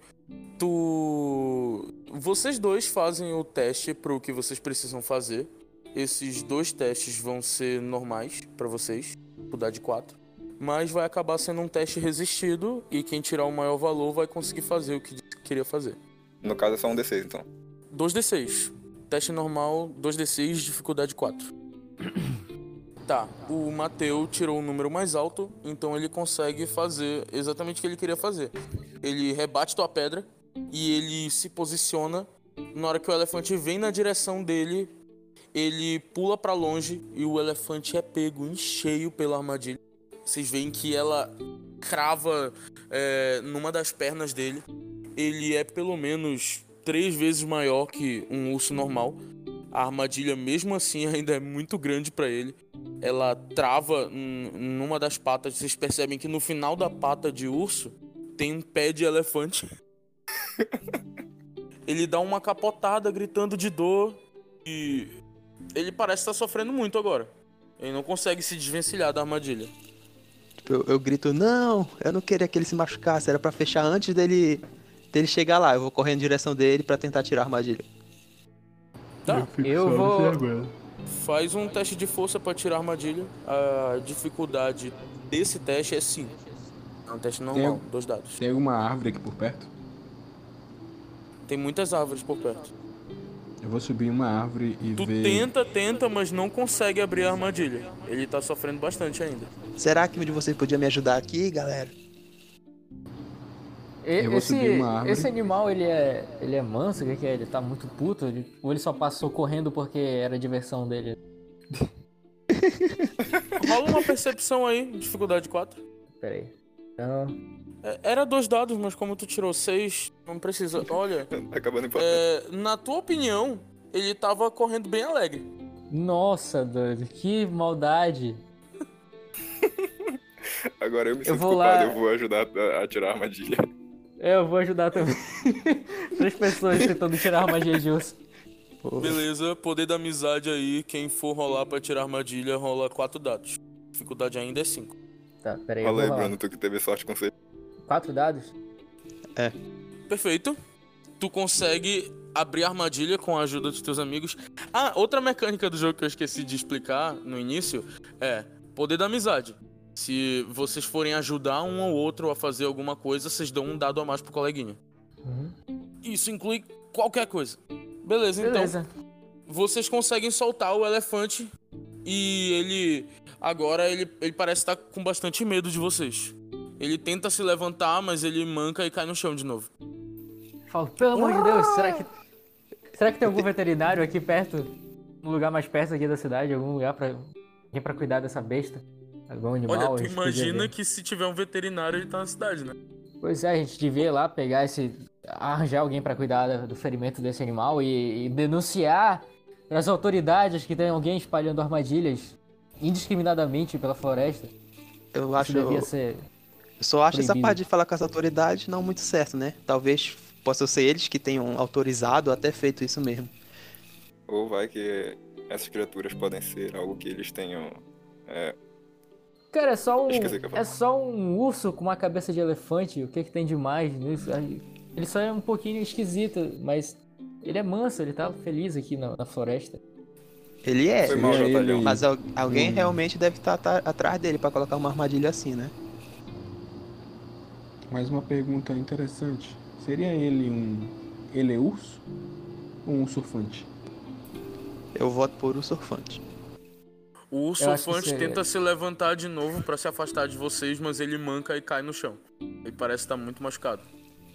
tu. Vocês dois fazem o teste pro que vocês precisam fazer. Esses dois testes vão ser normais pra vocês, dificuldade 4. Mas vai acabar sendo um teste resistido e quem tirar o maior valor vai conseguir fazer o que queria fazer. No caso é só um D6, então. 2d6. Teste normal, 2d6, dificuldade 4. Tá, o Mateu tirou o número mais alto, então ele consegue fazer exatamente o que ele queria fazer. Ele rebate tua pedra e ele se posiciona. Na hora que o elefante vem na direção dele, ele pula pra longe e o elefante é pego em cheio pela armadilha. Vocês veem que ela crava é, numa das pernas dele. Ele é pelo menos três vezes maior que um urso normal. A armadilha, mesmo assim, ainda é muito grande pra ele. Ela trava numa das patas. Vocês percebem que no final da pata de urso tem um pé de elefante. ele dá uma capotada gritando de dor e ele parece estar sofrendo muito agora. Ele não consegue se desvencilhar da armadilha. Tipo, eu, eu grito, não, eu não queria que ele se machucasse, era pra fechar antes dele, dele chegar lá. Eu vou correndo em direção dele pra tentar tirar a armadilha. Tá, Eu vou. faz um teste de força pra tirar a armadilha. A dificuldade desse teste é 5. É um teste normal, Tem- dois dados. Tem alguma árvore aqui por perto? Tem muitas árvores por perto. Eu vou subir uma árvore e Tu ver. tenta, tenta, mas não consegue abrir a armadilha. Ele tá sofrendo bastante ainda. Será que um de vocês podia me ajudar aqui, galera? E- Eu vou esse, subir uma árvore. esse animal, ele é, ele é manso? O que, que é? Ele tá muito puto? Ele- ou ele só passou correndo porque era diversão dele? Rola uma percepção aí, dificuldade 4. Pera aí. Então, Era dois dados, mas como tu tirou seis, não precisa. Olha, Tá acabando importante. é, na tua opinião, ele tava correndo bem alegre. nossa, doido, que maldade. Agora eu me sinto vou culpado, lá- eu vou ajudar a, a tirar a armadilha. Eu vou ajudar também. Três pessoas tentando tirar a armadilha de urso. Beleza, poder da amizade aí, quem for rolar pra tirar armadilha, rola quatro dados. Dificuldade ainda é 5. Tá, pera aí. eu Fala aí. Bruno, tu que teve sorte com você. Quatro dados? Perfeito. Tu consegue abrir a armadilha com a ajuda dos teus amigos. Ah, outra mecânica do jogo que eu esqueci de explicar no início é poder da amizade. Se vocês forem ajudar um ou outro a fazer alguma coisa, vocês dão um dado a mais pro coleguinha. Uhum. Isso inclui qualquer coisa. Beleza, então. Beleza. Vocês conseguem soltar o elefante e ele agora ele, ele parece estar com bastante medo de vocês. Ele tenta se levantar, mas ele manca e cai no chão de novo. Falo, pelo amor de Deus, será que. Será que tem algum veterinário aqui perto? Um lugar mais perto aqui da cidade? Algum lugar pra. Alguém pra cuidar dessa besta? Algum animal? Olha, tu podia imagina que se tiver um veterinário, ele tá na cidade, né? Pois é, a gente devia ir lá pegar esse. arranjar alguém pra cuidar da- do ferimento desse animal e, e denunciar as autoridades que tem alguém espalhando armadilhas indiscriminadamente pela floresta. Eu Isso acho. devia ser. Eu só acho essa proibido. parte de falar com as autoridades não muito certo, né? Talvez possam ser eles que tenham autorizado ou até feito isso mesmo. Ou vai que essas criaturas podem ser algo que eles tenham. É, Cara, é só um. É só um urso com uma cabeça de elefante. O que, que tem de mais nisso? Ele só é um pouquinho esquisito, mas ele é manso, ele tá feliz aqui na, na floresta. Ele é, Foi mal, Seria Jotalhão. ele- mas al- alguém Hum. realmente deve estar tá- atrás dele pra colocar uma armadilha assim, né? Mais uma pergunta interessante. Seria ele um. Ele é urso? Ou um surfante? Eu voto por o surfante. O Eu acho que surfante seria- tenta se levantar de novo pra se afastar de vocês, mas ele manca e cai no chão. Ele parece estar muito machucado.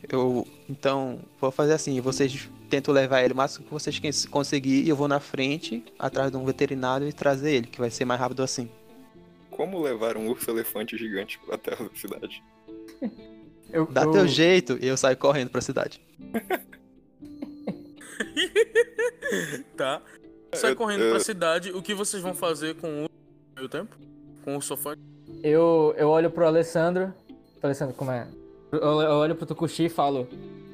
Eu, então, vou fazer assim, vocês tentam levar ele o máximo que vocês quens- conseguir e eu vou na frente, atrás de um veterinário e trazer ele, que vai ser mais rápido assim. como levar um urso elefante gigante até a cidade? Eu, Dá eu- teu jeito e eu saio correndo pra cidade. Tá? Sai Eu- correndo eu- pra cidade. O que vocês vão fazer com o meio tempo? Com o surfante? Eu, eu olho pro Alessandro. Alessandro, como é? Eu, eu olho pro Tukushi e falo: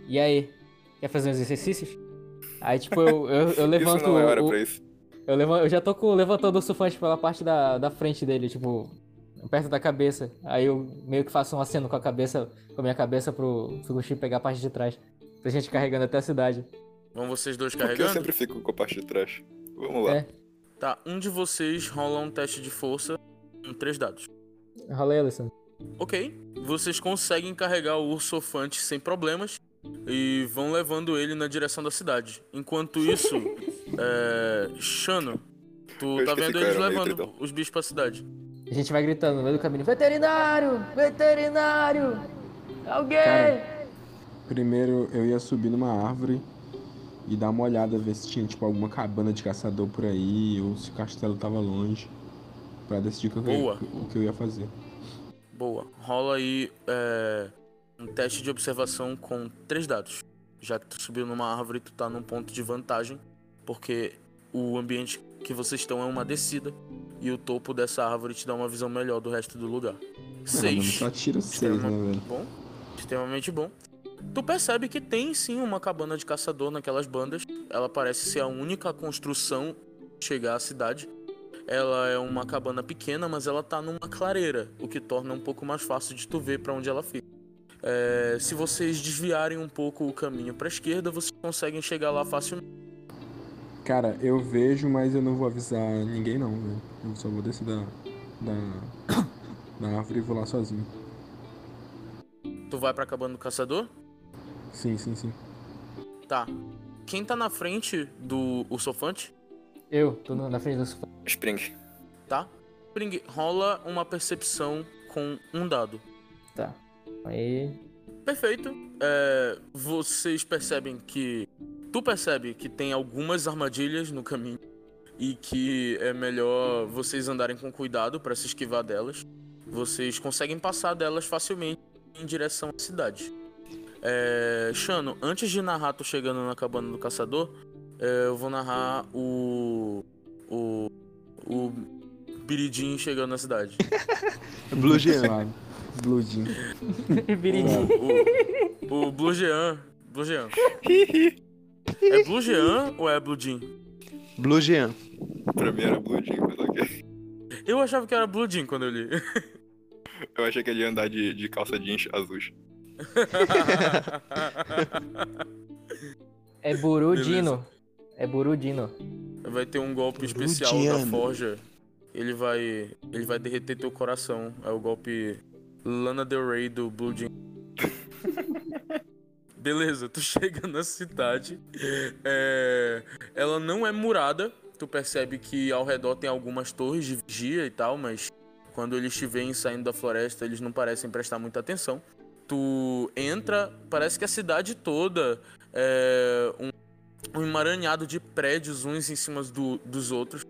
E aí? Quer fazer uns exercícios? Aí, tipo, eu, eu, eu levanto. isso não é hora o- pra isso. eu, levan- eu já tô com, levantando o surfante pela parte da, da frente dele, tipo, perto da cabeça. Aí eu meio que faço um aceno com a cabeça, com a minha cabeça pro Tukushi pegar a parte de trás. Pra gente carregando até a cidade. Vão vocês dois Porque eu carregando? sempre fico com a parte de trás. Vamos lá. É. Tá, um de vocês rola um teste de força com três dados. Rola aí, Alessandro. Ok. Vocês conseguem carregar o urso surfante sem problemas e vão levando ele na direção da cidade. Enquanto isso, é... Shano, tu Eu tá vendo eles levando então. os bichos pra cidade. A gente vai gritando no meio do caminho: Veterinário! Veterinário! Alguém! Cara, Primeiro eu ia subir numa árvore e dar uma olhada, ver se tinha tipo alguma cabana de caçador por aí ou se o castelo tava longe. Pra decidir o que, eu, o que eu ia fazer. Boa. Rola aí é, um teste de observação com três dados. Já que tu subiu numa árvore, tu tá num ponto de vantagem, porque o ambiente que vocês estão é uma descida e o topo dessa árvore te dá uma visão melhor do resto do lugar. Ah, Seis. só tira seis, né, velho? Bom, extremamente bom. Tu percebe que tem sim uma cabana de caçador naquelas bandas. Ela parece ser a única construção chegar à cidade. Ela é uma cabana pequena, mas ela tá numa clareira, o que torna um pouco mais fácil de tu ver pra onde ela fica. É, se vocês desviarem um pouco o caminho pra esquerda, vocês conseguem chegar lá facilmente. Cara, eu vejo, mas eu não vou avisar ninguém não, velho. Eu só vou descer da, da, da árvore e vou lá sozinho. Tu vai pra cabana do caçador? Sim, sim, sim. Tá. quem tá na frente do ursofante, Eu, tô na frente do sofá. Spring. tá? Spring, rola uma percepção com um dado. Tá. Aí. Perfeito. É, vocês percebem que. Tu percebe que tem algumas armadilhas no caminho e que é melhor vocês andarem com cuidado para se esquivar delas. Vocês conseguem passar delas facilmente em direção à cidade. É, Shano, antes de narrar tu chegando na cabana do caçador, é, eu vou narrar o. o. o Biridim chegando na cidade. Blue Jean. Blue Jean. Biridinho. O, o Blue Jean. Blue Jean. É Blue Jean ou é Blue Jean? Blue Jean. Pra mim era Blue Jean, mas ok. Eu achava que era Blue Jean quando eu li. Eu achei que ele ia andar de, de calça jeans azuis. É Burudino. É Burudino. Vai ter um golpe especial da. Forja. Ele vai. Ele vai derreter teu coração. É o golpe Lana Del Rey do Blue Jean. Beleza, tu chega na cidade. É, ela não é murada. Tu percebe que ao redor tem algumas torres de vigia e tal, mas quando eles te veem saindo da floresta, eles não parecem prestar muita atenção. Tu entra, parece que a cidade toda é um, um emaranhado de prédios uns em cima do- dos outros.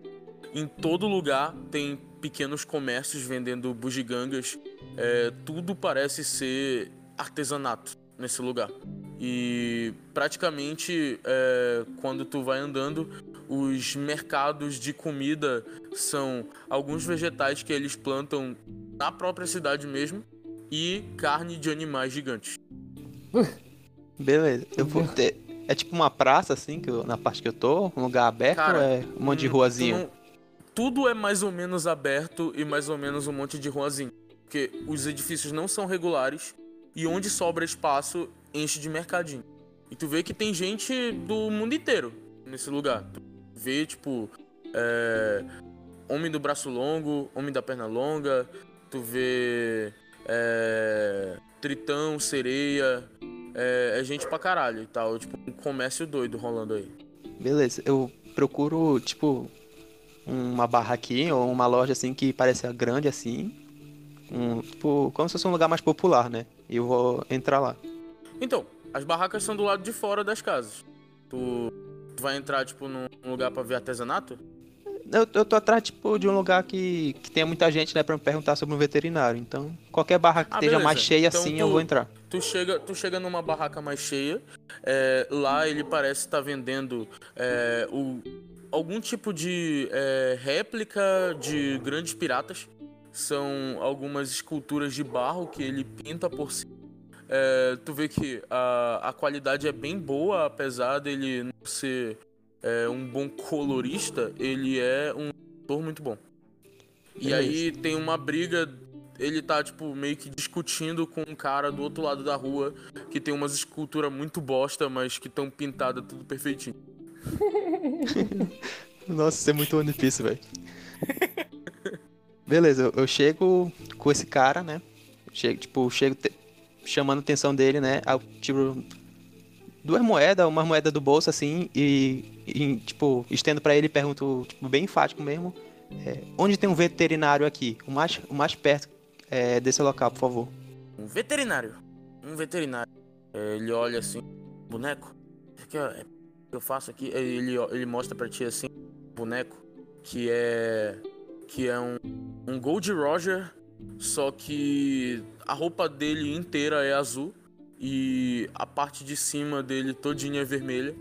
Em todo lugar tem pequenos comércios vendendo bugigangas. É, tudo parece ser artesanato nesse lugar. E praticamente é, quando tu vai andando, os mercados de comida são alguns vegetais que eles plantam na própria cidade mesmo e carne de animais gigantes. Beleza. Eu vou ter. É tipo uma praça, assim, que eu- na parte que eu tô? Um lugar aberto Cara, ou é um monte de ruazinho? não- Tudo é mais ou menos aberto e mais ou menos um monte de ruazinho. Porque os edifícios não são regulares e onde sobra espaço enche de mercadinho. E tu vê que tem gente do mundo inteiro nesse lugar. Tu vê, tipo, é, homem do braço longo, homem da perna longa, tu vê é, tritão, sereia, é, é gente pra caralho e tal. Tipo, um comércio doido rolando aí. Beleza. Eu procuro, tipo, uma barraquinha ou uma loja, assim, que pareça grande, assim. Um, tipo, como se fosse um lugar mais popular, né? E eu vou entrar lá. Então, as barracas são do lado de fora das casas. Tu, tu vai entrar, tipo, num lugar pra ver artesanato? Eu, eu tô atrás, tipo, de um lugar que, que tenha muita gente, né, pra me perguntar sobre um veterinário. Então, qualquer barra que Ah, esteja beleza. mais cheia Então assim, tu- eu vou entrar. Tu chega, tu chega numa barraca mais cheia. é, lá ele parece estar vendendo é, o- algum tipo de é, réplica de grandes piratas. São algumas esculturas de barro que ele pinta por cima. É, tu vê que a, a qualidade é bem boa, apesar dele não ser é, um bom colorista, ele é um autor muito bom. E Beleza. aí tem uma briga ele tá, tipo, meio que discutindo com um cara do outro lado da rua que tem umas esculturas muito bosta, mas que estão pintadas tudo perfeitinho. Nossa, isso é muito One Piece, velho. Beleza, eu, eu chego com esse cara, né? Chego, tipo, chego te- chamando a atenção dele, né? Tiro duas moedas, uma moeda do bolso, assim, e, e, tipo, estendo pra ele e pergunto, tipo, bem enfático mesmo. é, onde tem um veterinário aqui? O mais, o mais perto é, desse local, por favor. Um veterinário. Um veterinário. É, Ele olha assim, boneco. Aqui é, eu faço aqui. Ele, ele mostra pra ti assim, boneco que é que é um, um Gold Roger, só que a roupa dele inteira é azul e a parte de cima dele todinha é vermelha.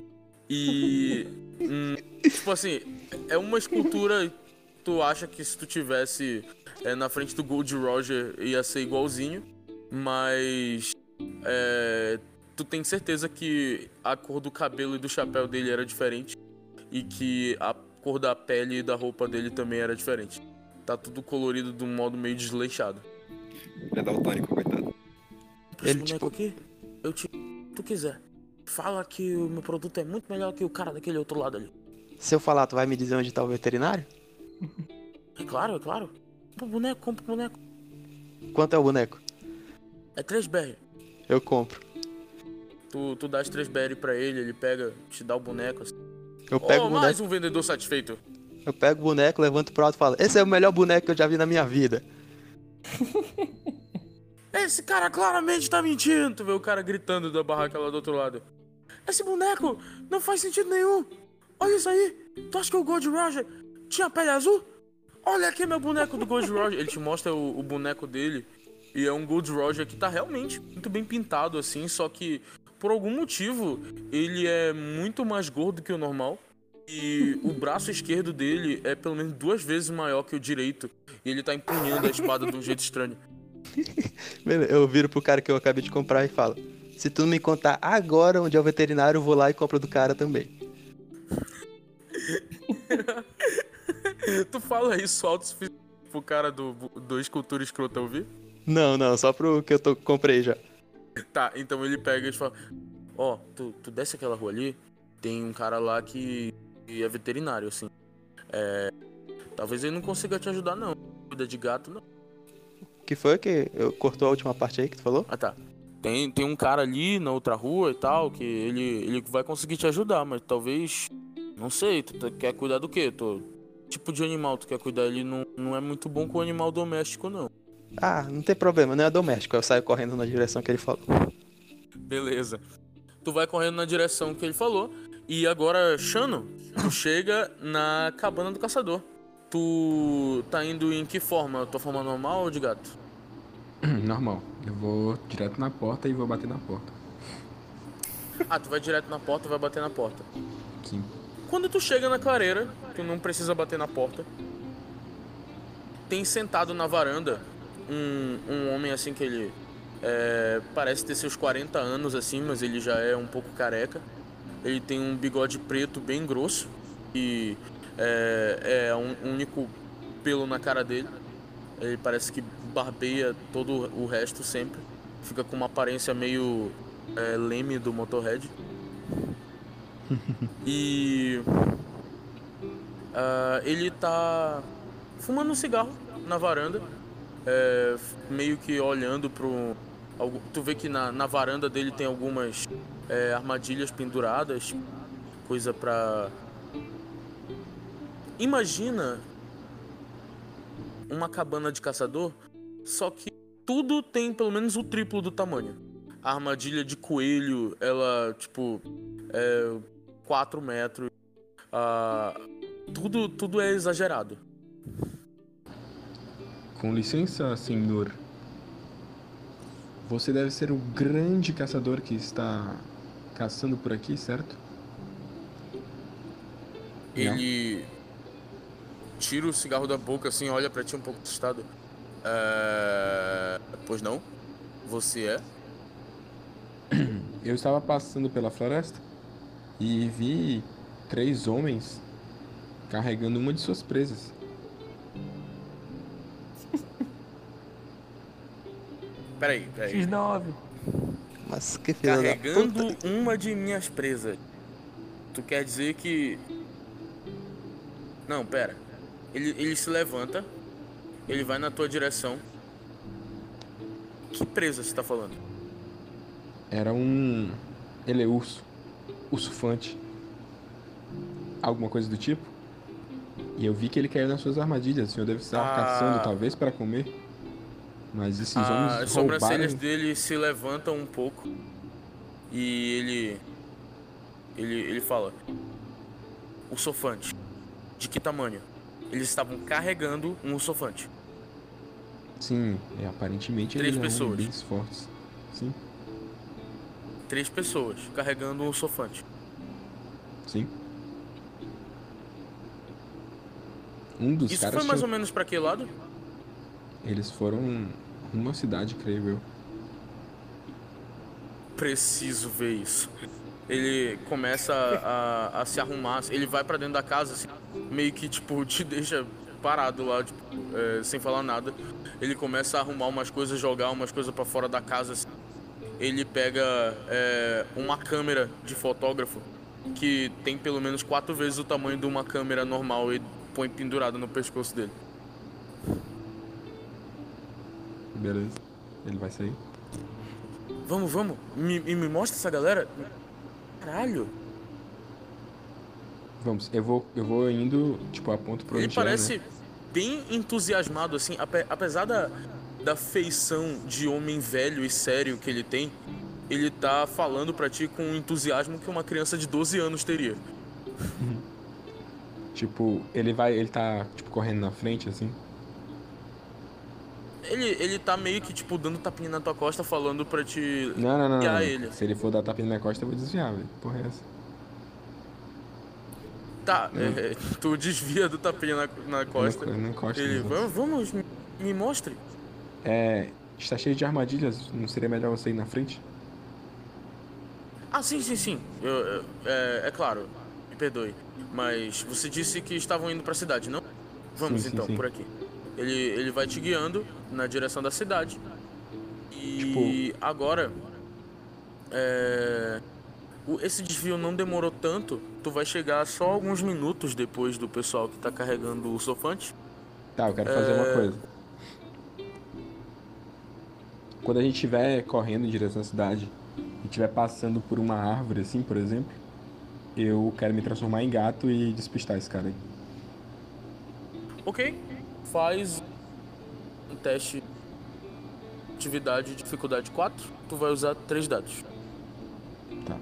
E hum, tipo assim, é uma escultura tu acha que se tu tivesse é, na frente do Gold Roger ia ser igualzinho, mas é, tu tem certeza que a cor do cabelo e do chapéu dele era diferente e que a cor da pele e da roupa dele também era diferente. Tá tudo colorido de um modo meio desleixado. Ele é daltônico, coitado. Esse Ele, boneco tipo- aqui, eu te. Tu quiser. Fala que o meu produto é muito melhor que o cara daquele outro lado ali. Se eu falar, tu vai me dizer onde tá o veterinário? É claro, é claro. Compra o boneco, compra o boneco. Quanto é o boneco? É 3 BR. Eu compro. Tu, tu dá as três berry pra ele, ele pega, te dá o boneco. Assim. Eu pego oh, o mais um vendedor satisfeito. eu pego o boneco, levanto pro alto e falo: Esse é o melhor boneco que eu já vi na minha vida. Esse cara claramente tá mentindo. Tu vê o cara gritando da barraca lá do outro lado. Esse boneco não faz sentido nenhum. Olha isso aí. Tu acha que o Gold Roger tinha pele azul? Olha aqui meu boneco do Gold Roger. Ele te mostra o, o boneco dele. E é um Gold Roger que tá realmente muito bem pintado, assim. Só que, por algum motivo, ele é muito mais gordo que o normal. E o braço esquerdo dele é pelo menos duas vezes maior que o direito. E ele tá empunhando a espada de um jeito estranho. Eu viro pro cara que eu acabei de comprar e falo: Se tu não me contar agora onde é o veterinário, eu vou lá e compro do cara também. tu fala isso alto pro cara do, do escultura escrota ouvir? Não, não, só pro que eu tô, comprei já. Tá, então ele pega e fala: Ó, tu, tu desce aquela rua ali, tem um cara lá que, que é veterinário, assim. É. Talvez ele não consiga te ajudar, não. Cuida de gato, não. Que foi que eu cortou a última parte aí que tu falou? Ah, tá. Tem, tem um cara ali na outra rua e tal, que ele, ele vai conseguir te ajudar, mas talvez. Não sei, tu, quer cuidar do quê? Tu, tipo de animal tu quer cuidar? Ele não, não é muito bom com animal doméstico, não. Ah, não tem problema, não é doméstico. Eu saio correndo na direção que ele falou. Beleza. Tu vai correndo na direção que ele falou. E agora, Shano, tu chega na cabana do caçador. Tu tá indo em que forma? Tua forma normal ou de gato? Normal. Eu vou direto na porta e vou bater na porta. Ah, tu vai direto na porta e vai bater na porta. Sim. Quando tu chega na clareira, tu não precisa bater na porta. Tem sentado na varanda um, um homem assim que ele é, parece ter seus 40 anos assim, mas ele já é um pouco careca. Ele tem um bigode preto bem grosso e é, é um único pelo na cara dele. Ele parece que barbeia todo o resto sempre. Fica com uma aparência meio é, leme do Motorhead. e ah, ele tá fumando um cigarro na varanda, é, meio que olhando pro. Tu vê que na, na varanda dele tem algumas é, armadilhas penduradas, coisa pra. Imagina uma cabana de caçador, só que tudo tem pelo menos o triplo do tamanho. A armadilha de coelho, ela, tipo, é 4 metros. Ah, tudo, tudo é exagerado. Com licença, senhor. Você deve ser o grande caçador que está caçando por aqui, certo? Não. Ele tira o cigarro da boca assim, olha pra ti um pouco assustado. É... Pois não? Você é? Eu estava passando pela floresta e vi três homens carregando uma de suas presas. Peraí, peraí. X9. Mas que filho da Carregando puta. uma de minhas presas. Tu quer dizer que. Não, pera. Ele, ele se levanta, ele vai na tua direção. Que presa você tá falando? Era um eleurso, ursufante, alguma coisa do tipo. E eu vi que ele caiu nas suas armadilhas. O senhor deve estar Ah. caçando, talvez, para comer. Mas esses Ah, homens as sobrancelhas roubaram... dele se levantam um pouco e ele ele ele fala: "O sofante. De que tamanho?" Eles estavam carregando um sofante. Sim, é, aparentemente Três eles eram pessoas. bem fortes. Sim, Três pessoas carregando um sofante. sim. Um dos Isso caras foi mais tinha- ou menos pra que lado? Eles foram numa cidade, creio eu. Preciso ver isso. Ele começa a, a se arrumar, ele vai pra dentro da casa, assim, meio que tipo te deixa parado lá, tipo, é, sem falar nada. Ele começa a arrumar umas coisas, jogar umas coisas pra fora da casa. assim. Ele pega é, uma câmera de fotógrafo que tem pelo menos quatro vezes o tamanho de uma câmera normal e põe pendurada no pescoço dele. Beleza. Ele vai sair. Vamos, vamos. Me, me mostra essa galera. Caralho. Vamos, eu vou, eu vou indo, tipo, aponto pro Ele onde é, parece né? bem entusiasmado, assim, ape- apesar da, da feição de homem velho e sério que ele tem, ele tá falando pra ti com um entusiasmo que uma criança de 12 anos teria. Tipo, ele vai, ele tá, tipo, correndo na frente, assim. Ele, ele tá meio que, tipo, dando tapinha na tua costa, falando pra te. Não, não, não, não. Ele? Se ele for dar tapinha na costa, eu vou desviar, velho. Porra é essa? Tá, é, tu desvia do tapinha na, na costa. Na, na costa. Ele, vamos, me, mostre. É, está cheio de armadilhas, não seria melhor você ir na frente? Ah, sim, sim, sim. Eu, eu- é, é claro, me perdoe. Mas você disse que estavam indo pra cidade, não? Vamos Sim, sim, então, sim. por aqui. Ele, ele vai te guiando na direção da cidade. E Tipo- agora. É, esse desvio não demorou tanto. Tu vai chegar só alguns minutos depois do pessoal que tá carregando o sofante. Tá, eu quero fazer uma É. coisa. Quando a gente estiver correndo em direção à cidade e estiver passando por uma árvore, assim, por exemplo, eu quero me transformar em gato e despistar esse cara aí. Ok. Faz um teste. Atividade dificuldade 4. Tu vai usar 3 dados. Tá.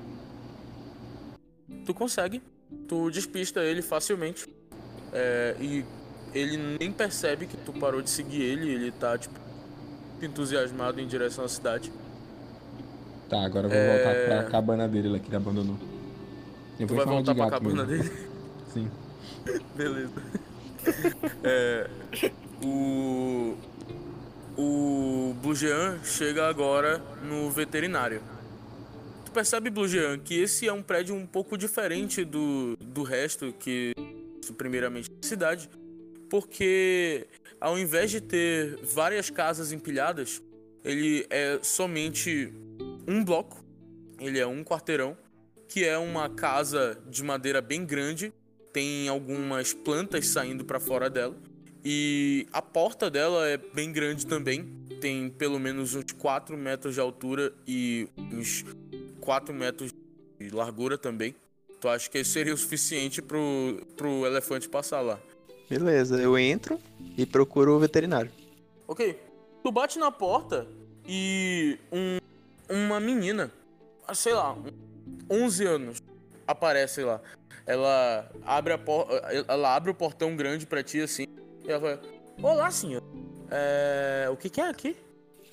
Tu consegue. Tu despista ele facilmente. É, e ele nem percebe que tu parou de seguir ele. Ele tá, tipo, entusiasmado em direção à cidade. Tá, agora eu vou É. voltar pra cabana dele lá que ele abandonou. Eu Tu vou vai voltar de pra cabana mesmo. dele. Sim. Beleza. É, o. O Blujean chega agora no veterinário. Tu percebe, Blujean, que esse é um prédio um pouco diferente do, do resto, que primeiramente é cidade, porque ao invés de ter várias casas empilhadas, ele é somente um bloco, ele é um quarteirão, que é uma casa de madeira bem grande, tem algumas plantas saindo pra fora dela. E a porta dela é bem grande também. Tem pelo menos uns 4 metros de altura e uns 4 metros de largura também. Tu acha que seria o suficiente pro, pro elefante passar lá? Beleza, eu entro e procuro o veterinário. Ok. Tu bate na porta e um, uma menina, sei lá, um- 11 anos, aparece lá. Ela abre a por... ela abre o portão grande pra ti assim. E ela vai: "Olá, senhor. É, o que que é aqui?"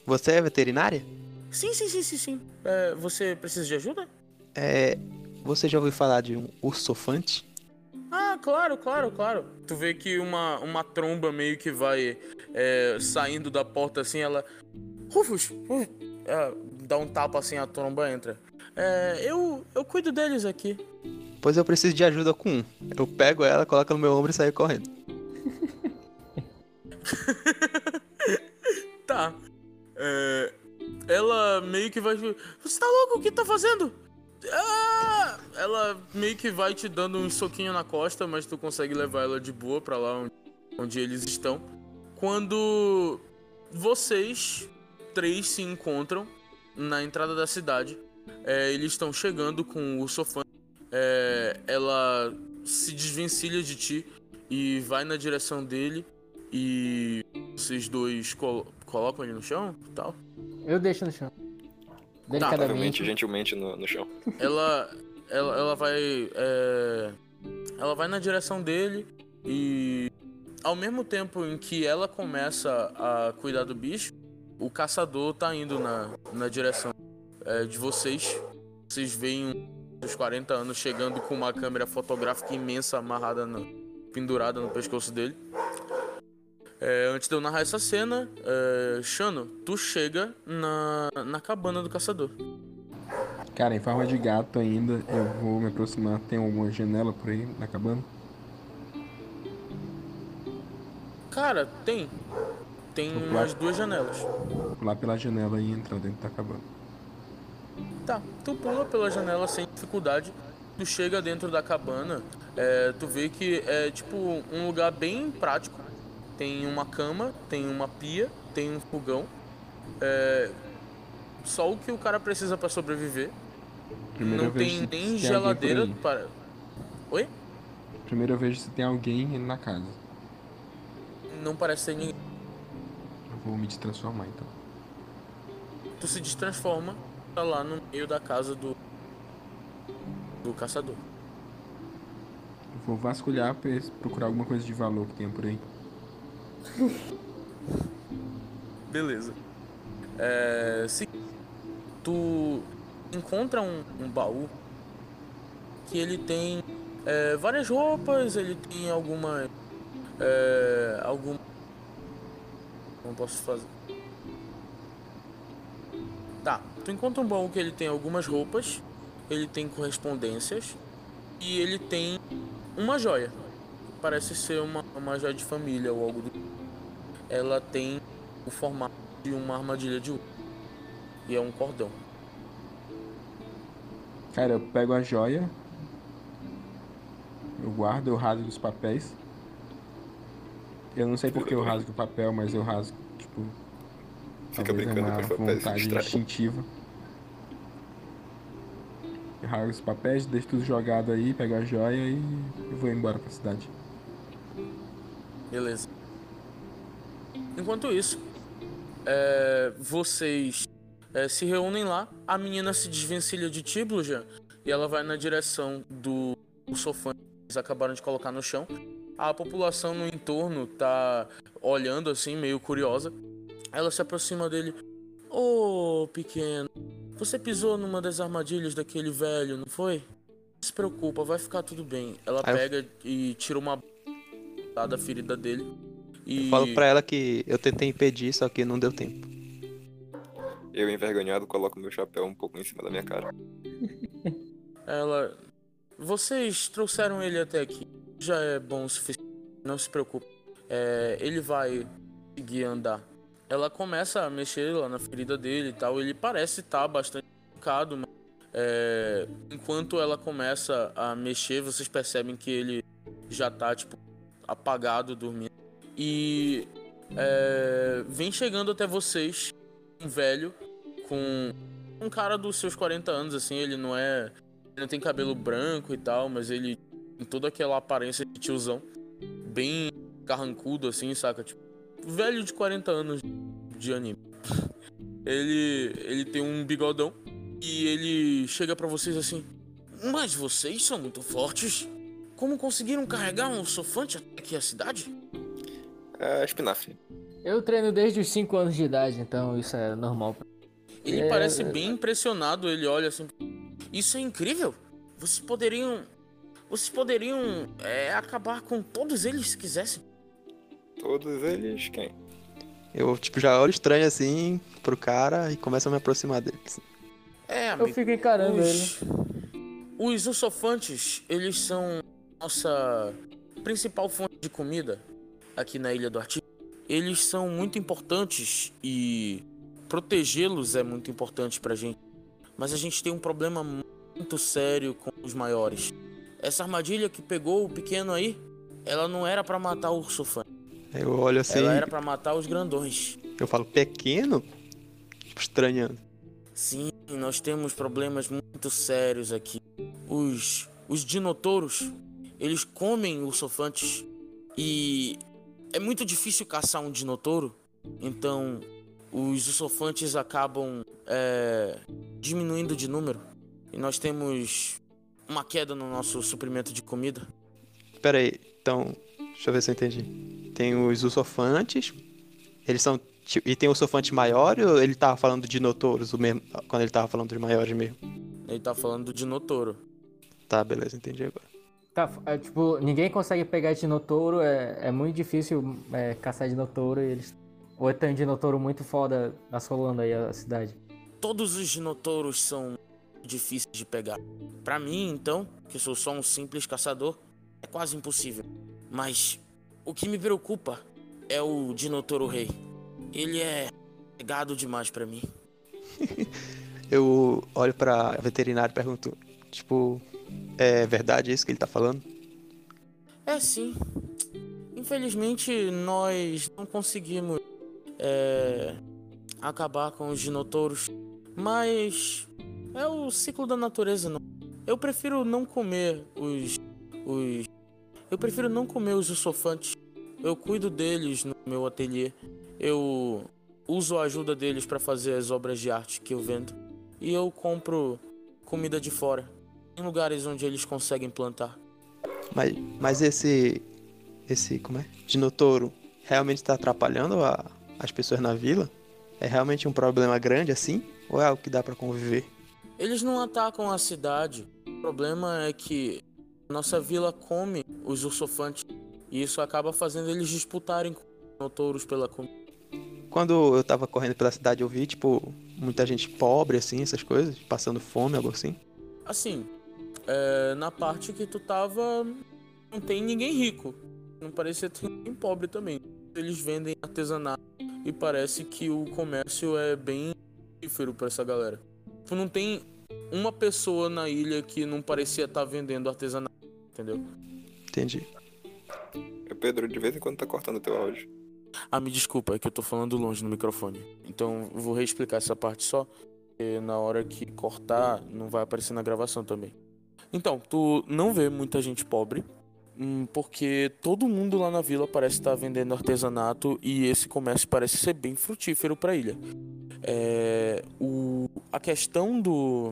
Você é veterinária? Sim, sim, sim, sim, sim. É, você precisa de ajuda? É. Você já ouviu falar de um ursofante? Ah, claro, claro, claro. Tu vê que uma, uma tromba meio que vai é, saindo da porta assim, ela. Rufus! uh, é, dá um tapa assim, a tromba entra. É, eu, eu cuido deles aqui. Pois eu preciso de ajuda com um. Eu pego ela, coloco no meu ombro e saio correndo. Tá. É, ela meio que vai. Você tá louco? O que tá fazendo? Ah! Ela meio que vai te dando um soquinho na costa, mas tu consegue levar ela de boa pra lá onde, onde eles estão. Quando vocês três se encontram na entrada da cidade, é, eles estão chegando com o sofã. É, ela se desvencilha de ti e vai na direção dele e vocês dois colo- colocam ele no chão e tal. Eu deixo no chão. Provavelmente, Delicadamente. gentilmente no, no chão. Ela, ela, ela vai, é, ela vai na direção dele e ao mesmo tempo em que ela começa a cuidar do bicho, o caçador tá indo na, na direção é, de vocês. Vocês veem dos 40 anos chegando com uma câmera fotográfica imensa amarrada, no, pendurada no pescoço dele. É, antes de eu narrar essa cena, é, Shano, tu chega na, na cabana do caçador. Cara, em forma de gato ainda, eu vou me aproximar. Tem alguma janela por aí na cabana? Cara, tem. Tem umas duas janelas. Vou pular pela janela e entrar dentro da cabana. Tá, tu pula pela janela sem dificuldade. Tu chega dentro da cabana, é, tu vê que é tipo um lugar bem prático. Tem uma cama, tem uma pia, tem um fogão. É, só o que o cara precisa pra sobreviver. Primeiro não tem tem nem alguém geladeira para. Oi? Primeiro eu vejo se tem alguém na casa. Não parece ter ninguém. Eu vou me transformar então. Tu se destransforma, tá lá no meio da casa do. do caçador. Vou vasculhar pra procurar alguma coisa de valor que tenha por aí. Beleza. É. Se tu encontra um, um baú que ele tem é, várias roupas, ele tem alguma. É, algum. Como posso fazer? Tu encontra um baú que ele tem algumas roupas, ele tem correspondências e ele tem uma joia. Parece ser uma, uma joia de família ou algo do ela tem o formato de uma armadilha de ouro. E é um cordão. Cara, eu pego a joia. Eu guardo, eu rasgo os papéis. Eu não sei porque eu rasgo o papel, mas eu rasgo, tipo. Fica talvez é brincando uma com os papéis. vontade instintiva. Eu rasgo os papéis, deixo tudo jogado aí, pego a joia e vou embora pra cidade. Beleza. Enquanto isso, é, vocês é, se reúnem lá. A menina se desvencilha de Tibluja e ela vai na direção do sofá que eles acabaram de colocar no chão. A população no entorno tá olhando assim, meio curiosa. Ela se aproxima dele. Ô, pequeno, você pisou numa das armadilhas daquele velho, não foi? Não se preocupa, vai ficar tudo bem. Ela Aí eu- pega e tira uma da ferida dele. E Eu falo pra ela que eu tentei impedir, só que não deu tempo. Eu, envergonhado, coloco meu chapéu um pouco em cima da minha cara. ela. Vocês trouxeram ele até aqui. Já é bom o suficiente. Não se preocupe. É, ele vai seguir andar. Ela começa a mexer lá na ferida dele e tal. Ele parece estar bastante machucado, mas é, enquanto ela começa a mexer, vocês percebem que ele já tá, tipo, apagado, dormindo. E é, vem chegando até vocês um velho com um cara dos seus 40 anos, assim, ele não é. Ele não tem cabelo branco e tal, mas ele tem toda aquela aparência de tiozão. Bem carrancudo, assim, saca? Tipo, velho de 40 anos de anime. Ele, ele tem um bigodão e ele chega pra vocês assim: Mas vocês são muito fortes. Como conseguiram carregar um sofante até aqui a cidade? É espinafre. Eu treino desde os 5 anos de idade, então isso é normal. Ele É. parece bem impressionado, ele olha assim. Isso é incrível! Vocês poderiam. Vocês poderiam é, acabar com todos eles se quisessem. Todos eles, quem? Eu, tipo, já olho estranho assim pro cara e começo a me aproximar dele. assim. É, Eu amigo. fico encarando ele. Os, os usofantes, eles são nossa principal fonte de comida aqui na Ilha do Artigo. Eles são muito importantes e protegê-los é muito importante pra gente. Mas a gente tem um problema muito sério com os maiores. Essa armadilha que pegou o pequeno aí, ela não era pra matar o ursofante. Eu olho assim, Ela era pra matar os grandões. eu falo, pequeno? Tipo, estranhando. Sim, nós temos problemas muito sérios aqui. Os, os dinotouros, eles comem ursofantes e é muito difícil caçar um dinotouro. Então, os ursofantes acabam é, diminuindo de número e nós temos uma queda no nosso suprimento de comida. Pera aí, então, deixa eu ver se eu entendi. Tem os ursofantes, eles são. E tem o ursofante maior ou ele tava falando de notouros, o mesmo, quando ele tava falando dos maiores mesmo? Ele tá falando do dinotouro. Tá, beleza, entendi agora. Tá, é, tipo, ninguém consegue pegar dinotouro, é, é muito difícil é, caçar dinotouro e eles. Ou tem um dinotouro muito foda assolando aí a cidade. Todos os dinotouros são difíceis de pegar. Pra mim, então, que sou só um simples caçador, é quase impossível. Mas o que me preocupa é o dinotouro rei. Ele é pegado demais pra mim. Eu olho pra veterinário e pergunto, tipo, é verdade isso que ele tá falando? É sim. Infelizmente, nós não conseguimos é, acabar com os dinotouros. Mas é o ciclo da natureza, não. Eu prefiro não comer os os eu prefiro não comer os usofantes. Eu cuido deles no meu ateliê. Eu uso a ajuda deles para fazer as obras de arte que eu vendo. E eu compro comida de fora, em lugares onde eles conseguem plantar. Mas, mas esse. Esse. Como é? Dinotouro realmente está atrapalhando a, as pessoas na vila? É realmente um problema grande assim? Ou é algo que dá para conviver? Eles não atacam a cidade. O problema é que nossa vila come os ursofantes. E isso acaba fazendo eles disputarem com dinotouros pela comida. Quando eu tava correndo pela cidade, eu vi, tipo, muita gente pobre, assim, essas coisas, passando fome, algo assim. Assim, é, na parte que tu tava, não tem ninguém rico. Não parecia ter ninguém pobre também. Eles vendem artesanato e parece que o comércio é bem frutífero pra essa galera. Tu não tem uma pessoa na ilha que não parecia estar vendendo artesanato, entendeu? Entendi. Pedro, de vez em quando tá cortando teu áudio. Ah, me desculpa, é que eu tô falando longe no microfone. Então vou reexplicar essa parte só. Porque na hora que cortar, não vai aparecer na gravação também. Então, tu não vê muita gente pobre. hum, Porque todo mundo lá na vila parece estar vendendo artesanato e esse comércio parece ser bem frutífero para a ilha. É, o, a questão do.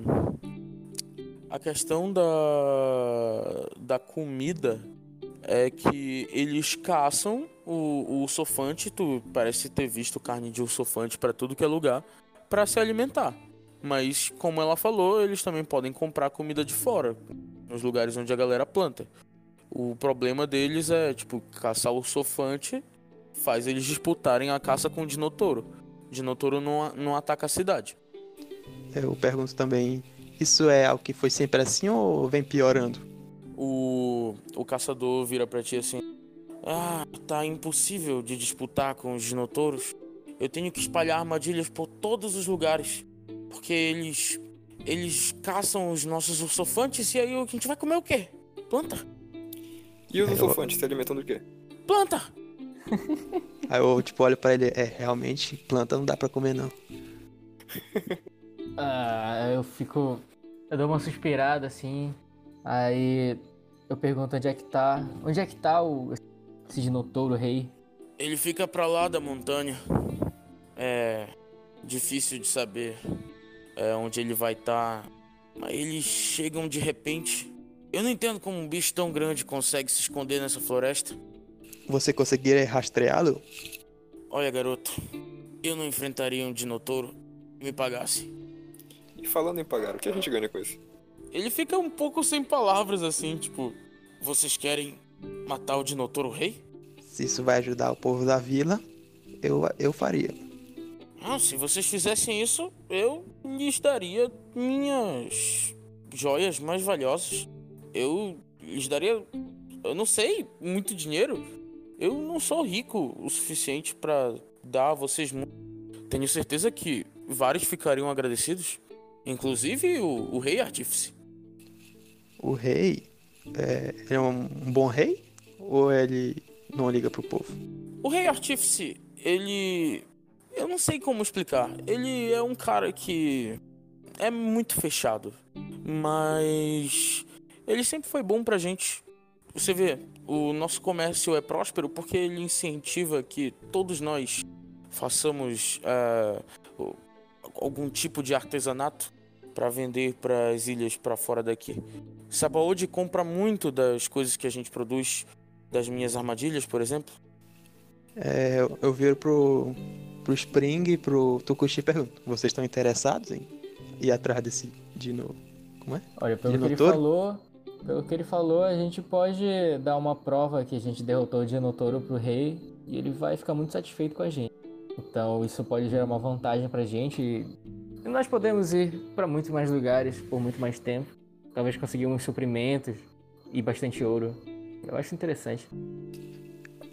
A questão da, da comida é que eles caçam o, o sofante, tu parece ter visto carne de ursofante para tudo que é lugar, para se alimentar. Mas, como ela falou, eles também podem comprar comida de fora, nos lugares onde a galera planta. O problema deles é, tipo, caçar o sofante faz eles disputarem a caça com o Dinotouro. Dinotouro não, não ataca a cidade. Eu pergunto também, isso é algo que foi sempre assim ou vem piorando? O, o caçador vira pra ti assim: Ah, tá impossível de disputar com os dinotouros. Eu tenho que espalhar armadilhas por todos os lugares. Porque eles. Eles caçam os nossos ursofantes e aí a gente vai comer o quê? Planta? E os Eu- usofantes se alimentam do quê? Planta! Aí eu, tipo, olho pra ele, é, realmente, planta não dá pra comer não. Ah, eu fico. Eu dou uma suspirada assim. Aí eu pergunto onde é que tá. Onde é que tá o. Esse dinotouro rei? Ele fica pra lá da montanha. É. difícil de saber é, onde ele vai estar. Mas eles chegam de repente. Eu não entendo como um bicho tão grande consegue se esconder nessa floresta. Você conseguiria rastreá-lo? Olha, garoto, eu não enfrentaria um dinotouro que me pagasse. E falando em pagar, o que a gente ganha com isso? Ele fica um pouco sem palavras assim, tipo, vocês querem matar o dinotouro rei? Se isso vai ajudar o povo da vila, eu, eu faria. Ah, se vocês fizessem isso, eu lhes daria minhas joias mais valiosas. Eu lhes daria, eu não sei, muito dinheiro. Eu não sou rico o suficiente pra dar a vocês muito. Tenho certeza que vários ficariam agradecidos, inclusive o, o rei artífice. O rei, é, ele é um, um bom rei? Ou ele não liga pro povo? O Rei Artífice, ele. Eu não sei como explicar. Ele é um cara que. É muito fechado. Mas. Ele sempre foi bom pra gente. Você vê, o nosso comércio é próspero porque ele incentiva que todos nós façamos o- algum tipo de artesanato para vender para as ilhas para fora daqui. Sabaody compra muito das coisas que a gente produz, das minhas armadilhas, por exemplo. É, eu, eu viro pro, pro Spring e pro Tukushi e pergunto: vocês estão interessados em ir atrás desse dino? Como é? Olha, pelo que ele falou. Pelo que ele falou, a gente pode dar uma prova que a gente derrotou o Dinotouro pro rei e ele vai ficar muito satisfeito com a gente. Então isso pode gerar uma vantagem pra gente e nós podemos ir pra muito mais lugares por muito mais tempo. Talvez conseguir uns suprimentos e bastante ouro. Eu acho interessante.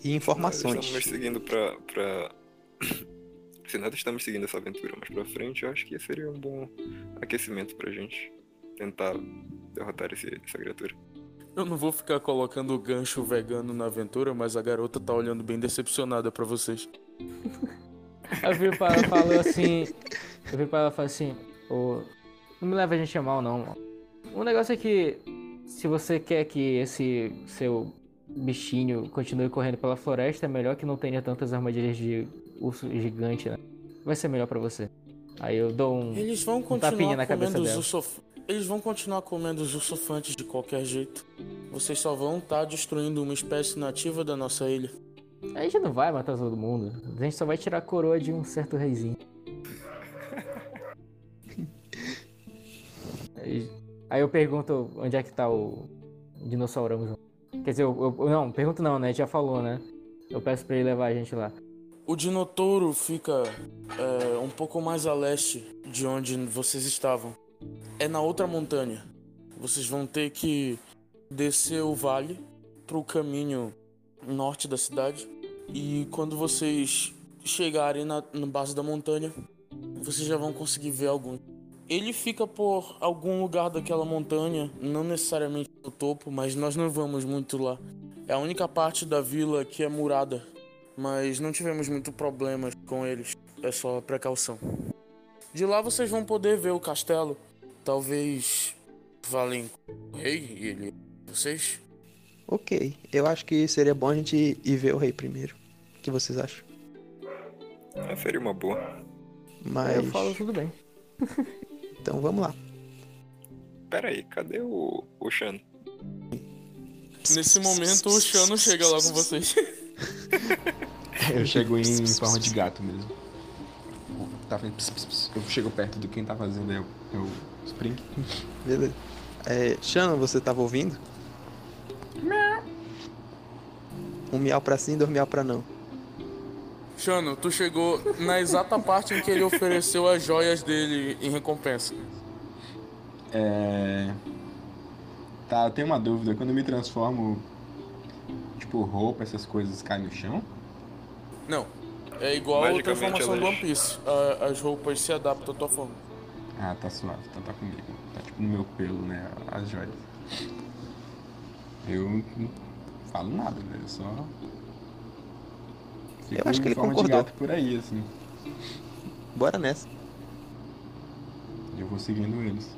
E informações. Estamos seguindo pra. pra... Se nada estamos seguindo essa aventura mais pra frente, eu acho que seria um bom aquecimento pra gente tentar derrotar esse, essa criatura. Eu não vou ficar colocando o gancho vegano na aventura, mas a garota tá olhando bem decepcionada pra vocês. Eu vi pra ela falou assim. Eu vi pra ela falar assim, Ou... Não me leva a gente a mal, não. O negócio é que se você quer que esse seu bichinho continue correndo pela floresta, é melhor que não tenha tantas armadilhas de urso gigante, né? Vai ser melhor pra você. Aí eu dou um, Eles vão um tapinha continuar na cabeça dela. ursof... Eles vão continuar comendo os ursofantes de qualquer jeito. Vocês só vão estar destruindo uma espécie nativa da nossa ilha. A gente não vai matar todo mundo. A gente só vai tirar a coroa de um certo reizinho. Aí, eu pergunto onde é que tá o dinossaurão. Quer dizer, eu, eu- não, pergunto não, né? A gente já falou, né? Eu peço pra ele levar a gente lá. O Dinotouro fica é, um pouco mais a leste de onde vocês estavam. É na outra montanha. Vocês vão ter que descer o vale pro caminho norte da cidade. E quando vocês chegarem na, na base da montanha, vocês já vão conseguir ver algum. Ele fica por algum lugar daquela montanha, não necessariamente no topo, mas nós não vamos muito lá. É a única parte da vila que é murada mas não tivemos muito problemas com eles. É só precaução. De lá vocês vão poder ver o castelo. Talvez valem o rei e ele. Vocês? Ok, eu acho que seria bom a gente ir ver o rei primeiro. O que vocês acham? Ah, seria uma boa. Mas. Eu falo tudo bem. Então vamos lá. Pera aí, cadê o, o Shan? Nesse momento o Shano chega lá com vocês. Eu chego em forma de gato mesmo. Tá. Eu chego perto do quem tá fazendo é o, é o Spring. Beleza. É, Shannon, você tava ouvindo? Um miau pra sim, dois miau pra não. Shano, tu chegou na exata parte em que ele ofereceu as joias dele em recompensa. É. Tá, eu tenho uma dúvida. Quando eu me transformo, tipo, roupa, essas coisas caem no chão? Não. É igual a transformação do One Piece. A- as roupas se adaptam à tua forma. Ah, tá suave, então tá comigo. Tá tipo no meu pelo, né? As joias. Eu não falo nada, né? Eu só. Fico acho que ele forma de concordou. gato por aí, assim. Bora nessa. Eu vou seguindo eles.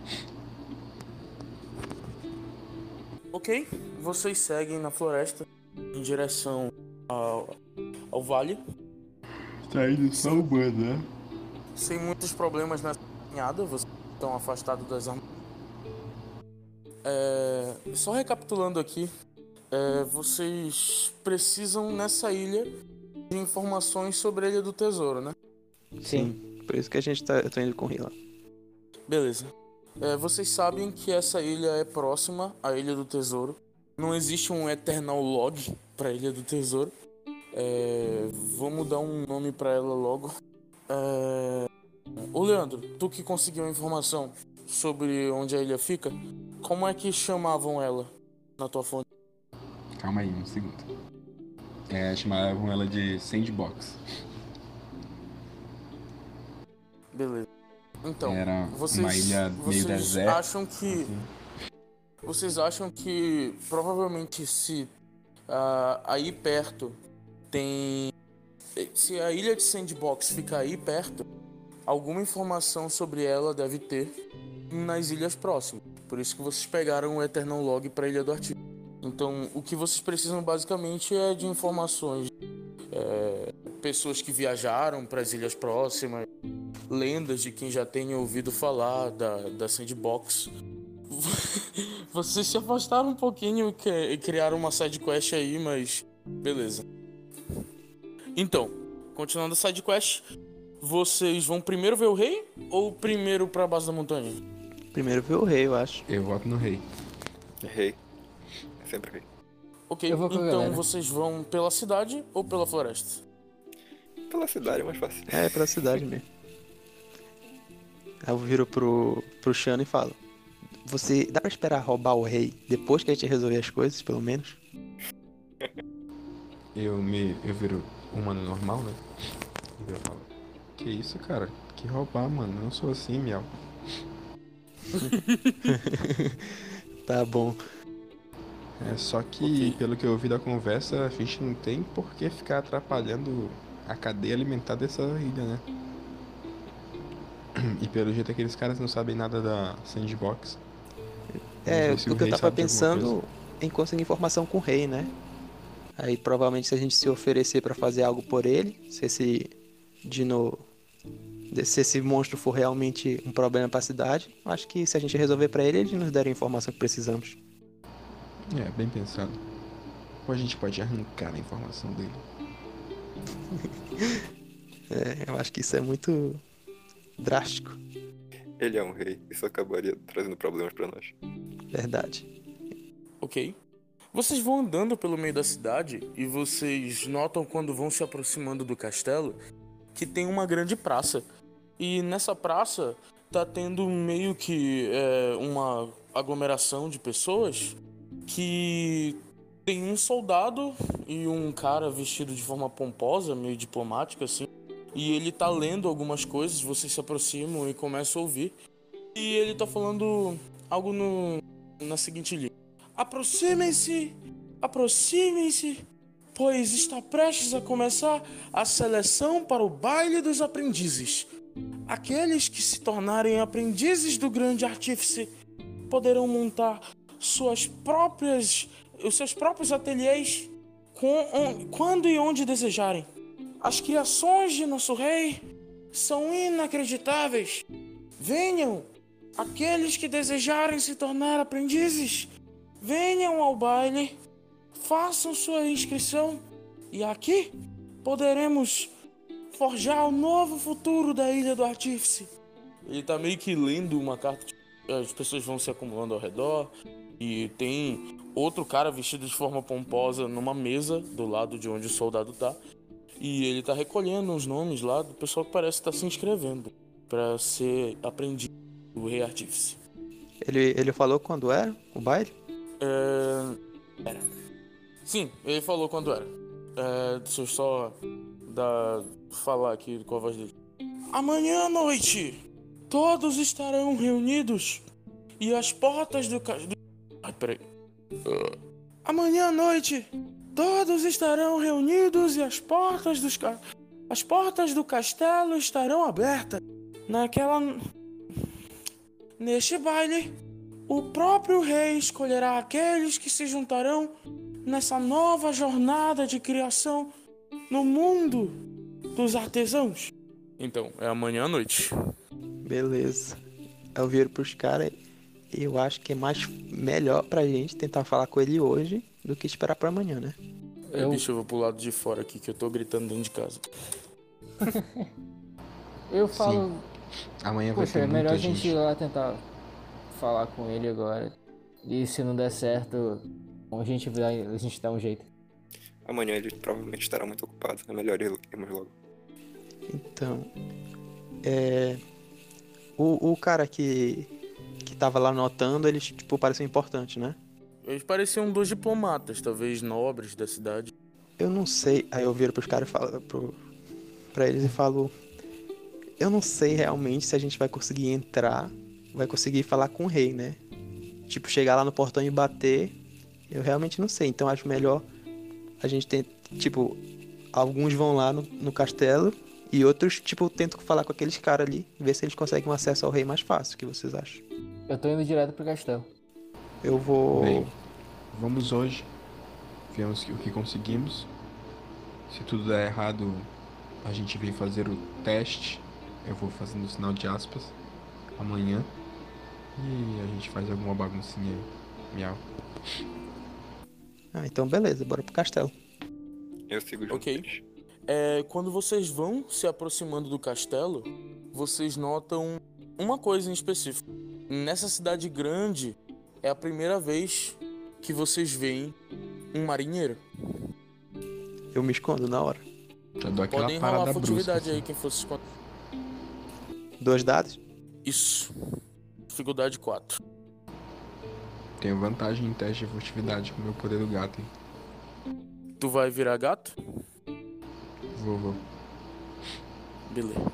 Ok, vocês seguem na floresta em direção ao, ao vale, Tá indo só o bando, né? sem muitos problemas nessa caminhada, vocês estão afastados das armas. É, só recapitulando aqui, é, vocês precisam nessa ilha de informações sobre a Ilha do Tesouro, né? Sim. Por isso que a gente tá. Eu tô indo com lá. Beleza. É, vocês sabem que essa ilha é próxima à Ilha do Tesouro. Não existe um Eternal Log pra Ilha do Tesouro. É, vamos dar um nome pra ela logo. É... Ô Leandro, tu que conseguiu a informação sobre onde a ilha fica, como é que chamavam ela na tua fonte? Calma aí, um segundo. É, chamavam ela de Sandbox. Beleza. Então, Era vocês, uma ilha meio vocês deserta. acham que Vocês acham que provavelmente se ah, aí perto tem. Se a ilha de Sandbox ficar aí perto, alguma informação sobre ela deve ter nas ilhas próximas. Por isso que vocês pegaram o Eternal Log para a Ilha do Artigo. Então, o que vocês precisam basicamente é de informações. é, pessoas que viajaram para as ilhas próximas, lendas de quem já tenha ouvido falar da, da Sandbox. Vocês se afastaram um pouquinho e criaram uma side quest aí, mas beleza. Então, continuando a side quest, vocês vão primeiro ver o rei ou primeiro pra base da montanha? Primeiro ver o rei, eu acho. Eu voto no rei. Rei. É sempre rei. Ok, então galera. vocês vão pela cidade ou pela floresta? Pela cidade é mais fácil. É, pra cidade mesmo. Aí eu viro pro, pro Shano e falo: Você dá pra esperar roubar o rei depois que a gente resolver as coisas, pelo menos? Eu me. Eu viro humano normal, né? E eu falo. Que isso, cara? Que roubar, mano. Eu não sou assim, miau. Tá bom. É só que, Ok. pelo que eu ouvi da conversa, a gente não tem por que ficar atrapalhando a cadeia alimentar dessa ilha, né? E pelo jeito aqueles caras não sabem nada da sandbox. É, se o que eu tava pensando em conseguir informação com o rei, né? Aí provavelmente se a gente se oferecer pra fazer algo por ele, se esse Dino. Se esse monstro for realmente um problema pra cidade, acho que se a gente resolver pra ele, ele nos der a informação que precisamos. É, bem pensado. Ou a gente pode arrancar a informação dele. É, eu acho que isso é muito drástico, Ele é um rei, isso acabaria trazendo problemas pra nós. verdade. Ok. Vocês vão andando pelo meio da cidade e vocês notam quando vão se aproximando do castelo que tem uma grande praça. E nessa praça tá tendo meio que é, uma aglomeração de pessoas que tem um soldado e um cara vestido de forma pomposa, meio diplomática assim. E ele tá lendo algumas coisas, vocês se aproximam e começam a ouvir. E ele tá falando algo no, na seguinte linha. Aproximem-se, aproximem-se, pois está prestes a começar a seleção para o baile dos aprendizes. Aqueles que se tornarem aprendizes do grande artífice poderão montar suas próprias, os seus próprios ateliês com- quando e onde desejarem. As criações de nosso rei são inacreditáveis. Venham, aqueles que desejarem se tornar aprendizes, venham ao baile, façam sua inscrição e aqui poderemos forjar o novo futuro da Ilha do Artífice. Ele tá meio que lendo uma carta, as pessoas vão se acumulando ao redor e tem outro cara vestido de forma pomposa numa mesa do lado de onde o soldado tá. E ele tá recolhendo os nomes lá do pessoal que parece estar se inscrevendo para ser aprendiz do Rei Artífice. Ele, ele falou quando era o baile? É... Era. Sim, ele falou quando era. É, deixa eu só dar, falar aqui com a voz dele. Amanhã à noite, todos estarão reunidos e as portas do... ca- do... Ai, peraí. Ah. Amanhã à noite, todos estarão reunidos e as portas dos... ca- As portas do castelo estarão abertas. Naquela... Neste baile, o próprio rei escolherá aqueles que se juntarão nessa nova jornada de criação no mundo dos artesãos. Então, é amanhã à noite. Beleza. Eu viro pros caras e eu acho que é mais melhor pra gente tentar falar com ele hoje do que esperar pra amanhã, né? É, Eu- bicho, eu vou pro lado de fora aqui que eu tô gritando dentro de casa. Eu falo, Amanhã vai poxa, ter é muita melhor a gente. gente ir lá tentar falar com ele agora. E se não der certo, a gente, vai, a gente dá um jeito. Amanhã ele provavelmente estará muito ocupado. É melhor ir- irmos logo. Então, é. O, o cara que, que tava lá anotando, ele, tipo, pareceu importante, né? Eles pareciam dois diplomatas, talvez nobres da cidade. Eu não sei. Aí eu viro pros caras e falo pro, pra eles e falo. Eu não sei realmente se a gente vai conseguir entrar, vai conseguir falar com o rei, né? Tipo, chegar lá no portão e bater. Eu realmente não sei. Então acho melhor a gente ter. Tipo, alguns vão lá no, no castelo e outros, tipo, tentam falar com aqueles caras ali, ver se eles conseguem um acesso ao rei mais fácil. O que vocês acham? Eu tô indo direto pro castelo. Eu vou. Bem, vamos hoje. Vemos o que conseguimos. Se tudo der errado, a gente vem fazer o teste. Eu vou fazendo o sinal de aspas amanhã. E a gente faz alguma baguncinha aí. Miau. Ah, então beleza, bora pro castelo. Eu sigo junto Ok. É, quando vocês vão se aproximando do castelo, vocês notam uma coisa em específico. Nessa cidade grande, é a primeira vez que vocês veem um marinheiro. Eu me escondo na hora. Já dou aquela Podem rolar brusca. furtividade assim. aí, quem fosse esconder. Dois dados? Isso. Dificuldade 4. Tenho vantagem em teste de furtividade com o meu poder do gato. hein? Tu vai virar gato? Vou, vou. Beleza.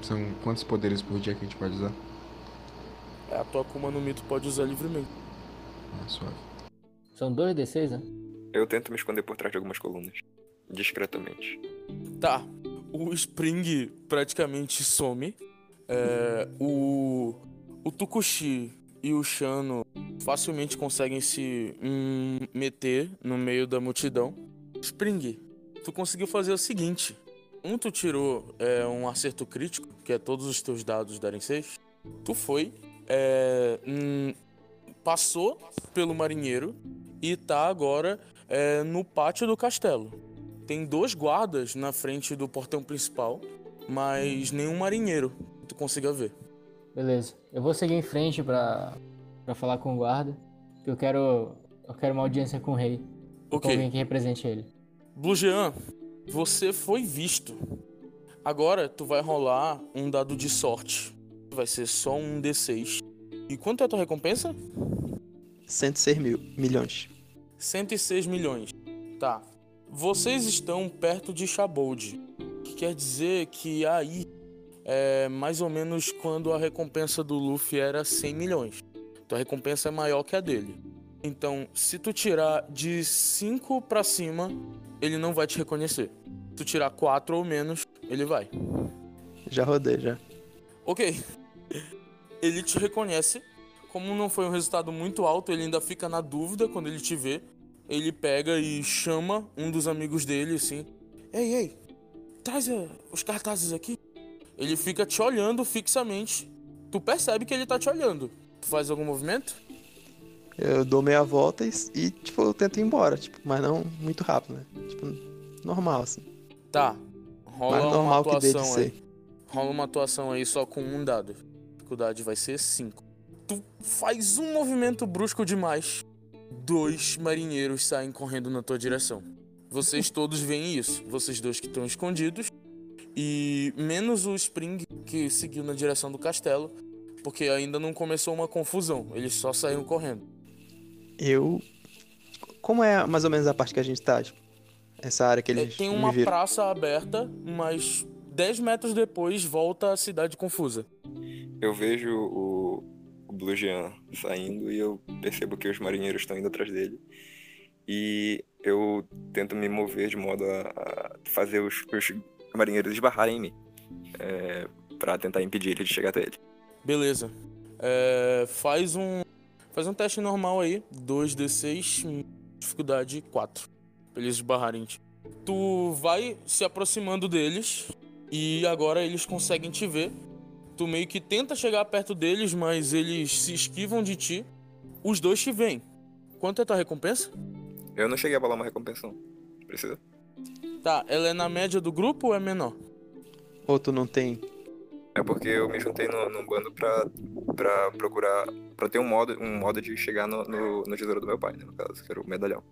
São quantos poderes por dia que a gente pode usar? É, a tua Akuma no Mi tu pode usar livremente. Ah, suave. São dois D6, né? Eu tento me esconder por trás de algumas colunas. Discretamente. Tá. O Spring praticamente some. É, o, o Tukushi e o Shano facilmente conseguem se hum, meter no meio da multidão. Spring, tu conseguiu fazer o seguinte: um, tu tirou é, um acerto crítico, que é todos os teus dados darem 6. Tu foi, é, hum, passou pelo marinheiro e tá agora é, no pátio do castelo. Tem dois guardas na frente do portão principal, mas nenhum marinheiro tu consiga ver. Beleza. Eu vou seguir em frente pra, pra falar com o guarda. Que eu quero. Eu quero uma audiência com o rei. Com Ok. alguém que represente ele. Blue Jean, você foi visto. Agora tu vai rolar um dado de sorte. Vai ser só um D6. E quanto é a tua recompensa? 106 mil, milhões. 106 milhões. Tá. Vocês estão perto de Shabold. Que quer dizer que aí é mais ou menos quando a recompensa do Luffy era 100 milhões. Tua recompensa é maior que a dele. Então, se tu tirar de 5 pra cima, ele não vai te reconhecer. Se tu tirar 4 ou menos, ele vai. Já rodei, já. Ok. Ele te reconhece. Como não foi um resultado muito alto, ele ainda fica na dúvida quando ele te vê. Ele pega e chama um dos amigos dele assim: Ei, ei, traz eh, os cartazes aqui. Ele fica te olhando fixamente. Tu percebe que ele tá te olhando. Tu faz algum movimento? Eu dou meia volta e, e, tipo, eu tento ir embora, tipo, mas não muito rápido, né? Tipo, normal, assim. Tá. Rola uma normal que dele atuação ser. aí. Rola uma atuação aí só com um dado. A dificuldade vai ser 5. Tu faz um movimento brusco demais. Dois marinheiros saem correndo na tua direção. Vocês todos veem isso. Vocês dois que estão escondidos. E menos o Spring que seguiu na direção do castelo. Porque ainda não começou uma confusão. Eles só saíram correndo. Eu. Como é mais ou menos a parte que a gente tá? Tipo, essa área que É, eles tem me uma viram. praça aberta, mas 10 metros depois volta a cidade confusa. Eu vejo o, o Blue Jean saindo e eu percebo que os marinheiros estão indo atrás dele. E eu tento me mover de modo a, a fazer os, os marinheiros esbarrarem em mim. É, para tentar impedir ele de chegar até ele. Beleza. É, faz um. Faz um teste normal aí. 2d6, hum, dificuldade 4. Pra eles esbarrarem. Tu vai se aproximando deles. E agora eles conseguem te ver. Tu meio que tenta chegar perto deles, mas eles se esquivam de ti. Os dois te veem. Quanto é a tua recompensa? Eu não cheguei a bolar uma recompensa. não. Precisa? Tá, ela é na média do grupo ou é menor? Ou tu não tem. É porque eu me juntei no, num bando pra, pra procurar. pra ter um modo, um modo de chegar no, no, no tesouro do meu pai, né, no caso, que era o medalhão.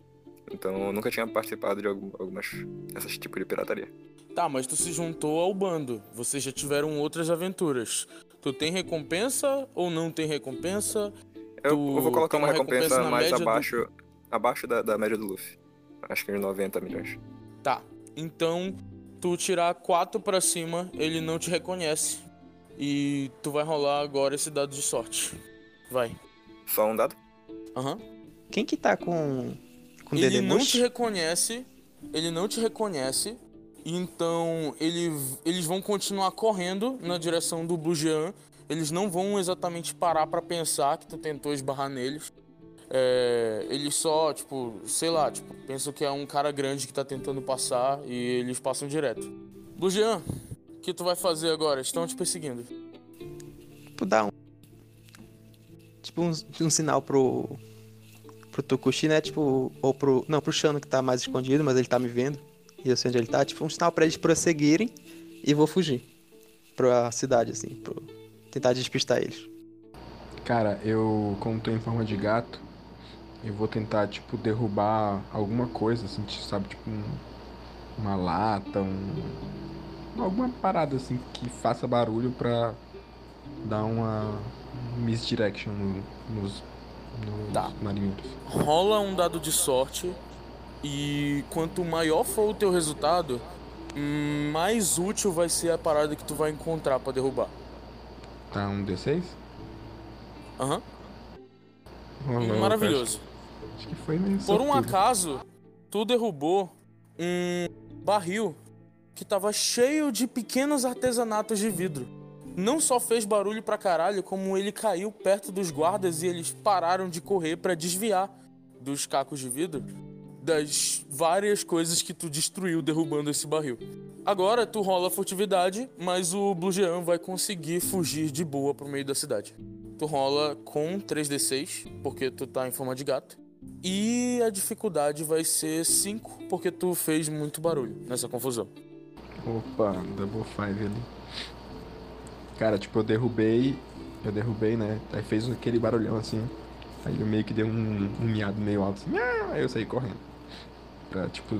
Então eu nunca tinha participado de algum, algumas. essas tipos de pirataria. Tá, mas tu se juntou ao bando. Vocês já tiveram outras aventuras. Tu tem recompensa ou não tem recompensa? Eu, Tu eu vou colocar uma uma recompensa recompensa mais média do- abaixo. abaixo da, da média do Luffy. Acho que uns 90 milhões. Tá. Então, tu tirar 4 pra cima, ele não te reconhece. E tu vai rolar agora esse dado de sorte. Vai. Só um dado? Aham. Quem que tá com. com Ele Dedemush? não te reconhece. Ele não te reconhece. Então, ele, eles vão continuar correndo na direção do Blue Jean. Eles não vão exatamente parar pra pensar que tu tentou esbarrar neles. É, eles só, tipo, sei lá, tipo, pensam que é um cara grande que tá tentando passar e eles passam direto. Blue Jean, o que tu vai fazer agora? Estão te perseguindo. Tipo, dar um. Tipo, um, um sinal pro. Pro Tokushi, né? Tipo, ou pro. Não, pro Shano que tá mais escondido, mas ele tá me vendo. E eu sei onde ele tá. Tipo, um sinal pra eles prosseguirem e vou fugir. Pra cidade, assim. Pro... Tentar despistar eles. Cara, eu, como tô em forma de gato, eu vou tentar, tipo, derrubar alguma coisa, assim, tipo, sabe? Tipo, um- uma lata, um. Alguma parada, assim, que faça barulho pra dar uma misdirection no- nos, nos Tá. marinheiros. rola um dado de sorte e quanto maior for o teu resultado, mais útil vai ser a parada que tu vai encontrar pra derrubar. Tá um D6? Aham. Rolou, Maravilhoso. Acho, acho que foi Por um acaso, tu derrubou um barril que tava cheio de pequenos artesanatos de vidro. não só fez barulho pra caralho, como ele caiu perto dos guardas e eles pararam de correr pra desviar dos cacos de vidro das várias coisas que tu destruiu derrubando esse barril. Agora tu rola a furtividade, mas o Blue Jean vai conseguir fugir de boa pro meio da cidade. Tu rola com 3d6, porque tu tá em forma de gato. E a dificuldade vai ser 5, porque tu fez muito barulho nessa confusão. Opa, double five ali. Cara, tipo, eu derrubei. Eu derrubei, né? Aí fez aquele barulhão assim. Aí eu meio que dei um, um miado meio alto assim. "Ah", Aí eu saí correndo. Pra, tipo,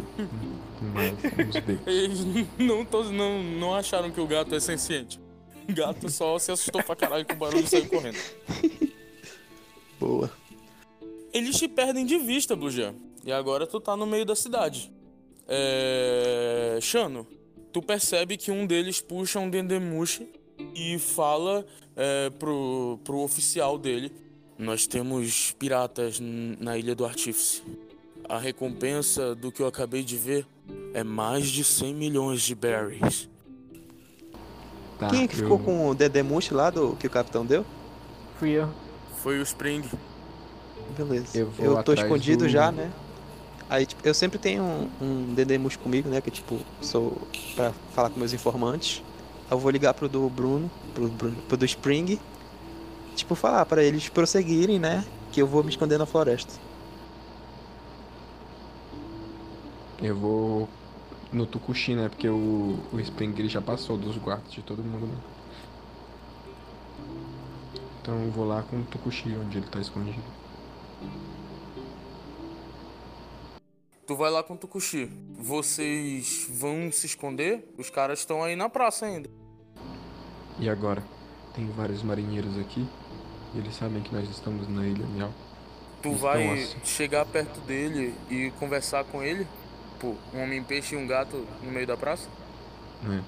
mais uns becos. Eles não, todos não, não acharam que o gato é senciente. O gato só se assustou pra caralho com o barulho e saiu correndo. Boa. Eles te perdem de vista, Blujan. E agora tu tá no meio da cidade. É... Shano, tu percebe que um deles puxa um Dendemushi e fala é, pro, pro oficial dele: Nós temos piratas na Ilha do Artífice. A recompensa do que eu acabei de ver é mais de 100 milhões de berries. Tá, Quem é que eu- ficou com o Dedemush lá do que o capitão deu? Fui eu. Foi o Spring. Beleza. Eu vou Eu, tô escondido do- já, né? Aí, tipo, eu sempre tenho um, um Dedemush comigo, né? Que, tipo, sou pra falar com meus informantes. Eu vou ligar pro do Bruno, pro, Bruno, pro do Spring. Tipo, falar pra eles prosseguirem, né? Que eu vou me esconder na floresta. Eu vou no Tukushi, né? Porque o, o Spring ele já passou dos guardas de todo mundo, né? Então eu vou lá com o Tukushi, onde ele tá escondido. Tu vai lá com o Tukushi. Vocês vão se esconder? Os caras estão aí na praça ainda. E agora? Tem vários marinheiros aqui. E eles sabem que nós estamos na Ilha Miau. Tu Então, vai assim. chegar perto dele e conversar com ele? Pô, um homem-peixe e um gato no meio da praça? Né?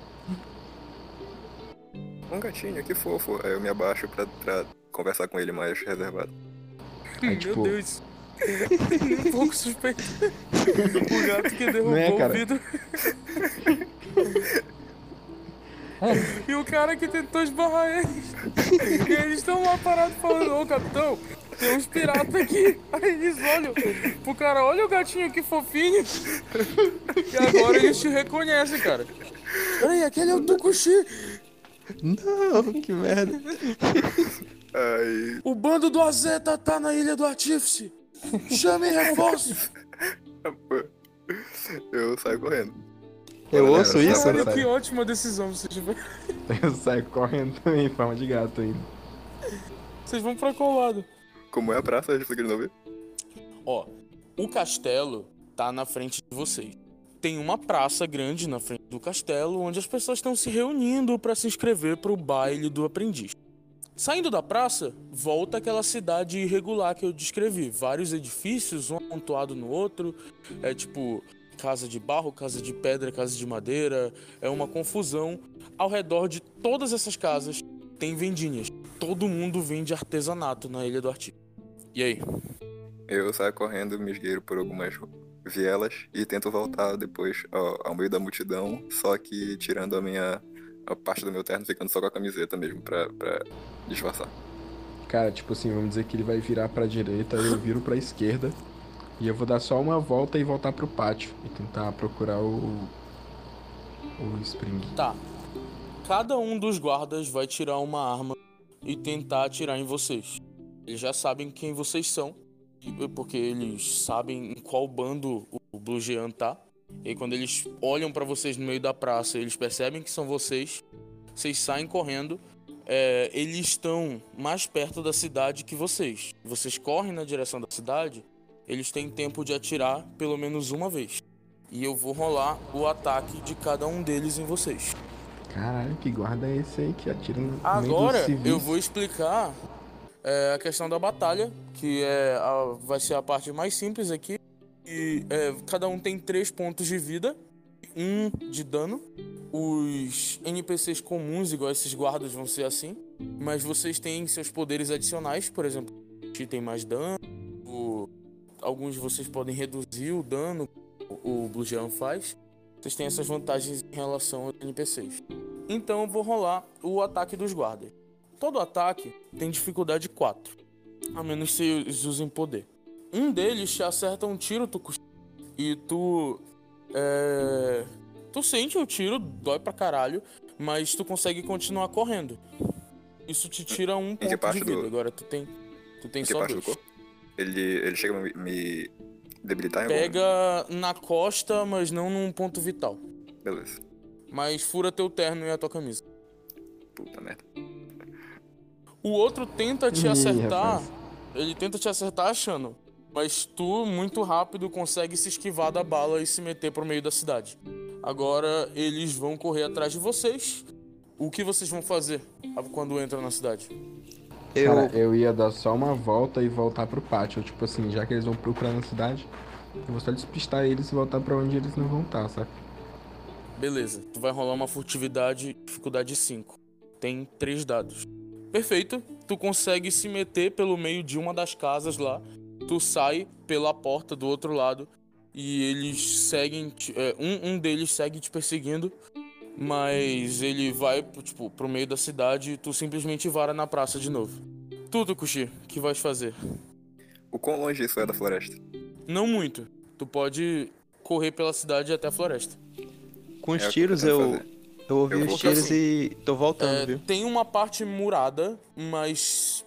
Um gatinho, que fofo. Aí eu me abaixo pra, pra conversar com ele mais reservado. Aí, tipo- Meu Deus. um pouco suspeito. o gato que derrubou Né, o cara? vidro. e o cara que tentou esbarrar eles. E eles estão lá parados falando, ô capitão, tem uns piratas aqui. Aí eles olham pro cara, olha o gatinho que fofinho. E agora eles te reconhecem, cara. Peraí, aquele é o Tukushi. Não, que merda. Aí. O bando do Azeta tá na Ilha do Artífice. Chamem reforços. Eu saio correndo. Eu Galera, ouço tá isso? Olha que ótima decisão vocês tiveram. Eu saio correndo também em forma de gato ainda. Vocês vão pra qual lado? Como é a praça? Explica de novo. Ó, o castelo tá na frente de vocês. Tem uma praça grande na frente do castelo onde as pessoas estão se reunindo pra se inscrever pro baile do aprendiz. Saindo da praça, volta aquela cidade irregular que eu descrevi. Vários edifícios, um amontoado no outro. É tipo casa de barro, casa de pedra, casa de madeira. É uma confusão. Ao redor de todas essas casas tem vendinhas. Todo mundo vende artesanato na Ilha do Artigo. E aí? Eu saio correndo, me esgueiro por algumas vielas e tento voltar depois ao, ao meio da multidão, só que tirando a minha a parte do meu terno, ficando só com a camiseta mesmo, pra, pra disfarçar. Cara, tipo assim, vamos dizer que ele vai virar pra direita, eu viro pra esquerda. E eu vou dar só uma volta e voltar pro pátio. E tentar procurar o. O Spring. Tá. Cada um dos guardas vai tirar uma arma e tentar atirar em vocês. Eles já sabem quem vocês são, porque eles sabem em qual bando o Blue Jean tá. E quando eles olham pra vocês no meio da praça, eles percebem que são vocês. Vocês saem correndo. É, eles estão mais perto da cidade que vocês. Vocês correm na direção da cidade. Eles têm tempo de atirar pelo menos uma vez. E eu vou rolar o ataque de cada um deles em vocês. Caralho, que guarda é esse aí que atira no Agora eu vou explicar é, a questão da batalha, que é a- vai ser a parte mais simples aqui. E, é, cada um tem três pontos de vida, um de dano. Os NPCs comuns, igual esses guardas, vão ser assim. Mas vocês têm seus poderes adicionais, por exemplo, que tem mais dano. alguns de vocês podem reduzir o dano o Blue Jean faz. Vocês têm essas vantagens em relação aos NPCs. Então eu vou rolar o ataque dos guardas. Todo ataque tem dificuldade 4, a menos que eles usem poder. Um deles te acerta um tiro, tu e tu. É... Tu sente o tiro, dói pra caralho, mas tu consegue continuar correndo. Isso te tira um ponto parte de vida. do- Agora tu tem. Tu tem só dois. Ele, ele chega a me, debilitar em algum Pega na costa, mas não num ponto vital. Beleza. Mas fura teu terno e a tua camisa. Puta merda. O outro tenta te Ih, acertar. rapaz. Ele tenta te acertar achando. Mas tu, muito rápido, consegue se esquivar da bala e se meter pro meio da cidade. Agora eles vão correr atrás de vocês. O que vocês vão fazer quando entram na cidade? Eu, Cara, eu ia dar só uma volta e voltar pro pátio. Tipo assim, já que eles vão procurar na cidade, eu vou só despistar eles e voltar pra onde eles não vão estar, sabe? Beleza, tu vai rolar uma furtividade, dificuldade 5. Tem três dados. Perfeito, tu consegue se meter pelo meio de uma das casas lá. Tu sai pela porta do outro lado e eles seguem. é, um, um deles segue te perseguindo, mas ele vai tipo, pro meio da cidade e tu simplesmente vara na praça de novo. Tu, Tukushi, o que vais fazer? O quão longe isso é da floresta? Não muito. Tu pode correr pela cidade até a floresta. com os É tiros, eu tô eu, ouvi Eu os tiros assim, e tô voltando, É, viu? tem uma parte murada, mas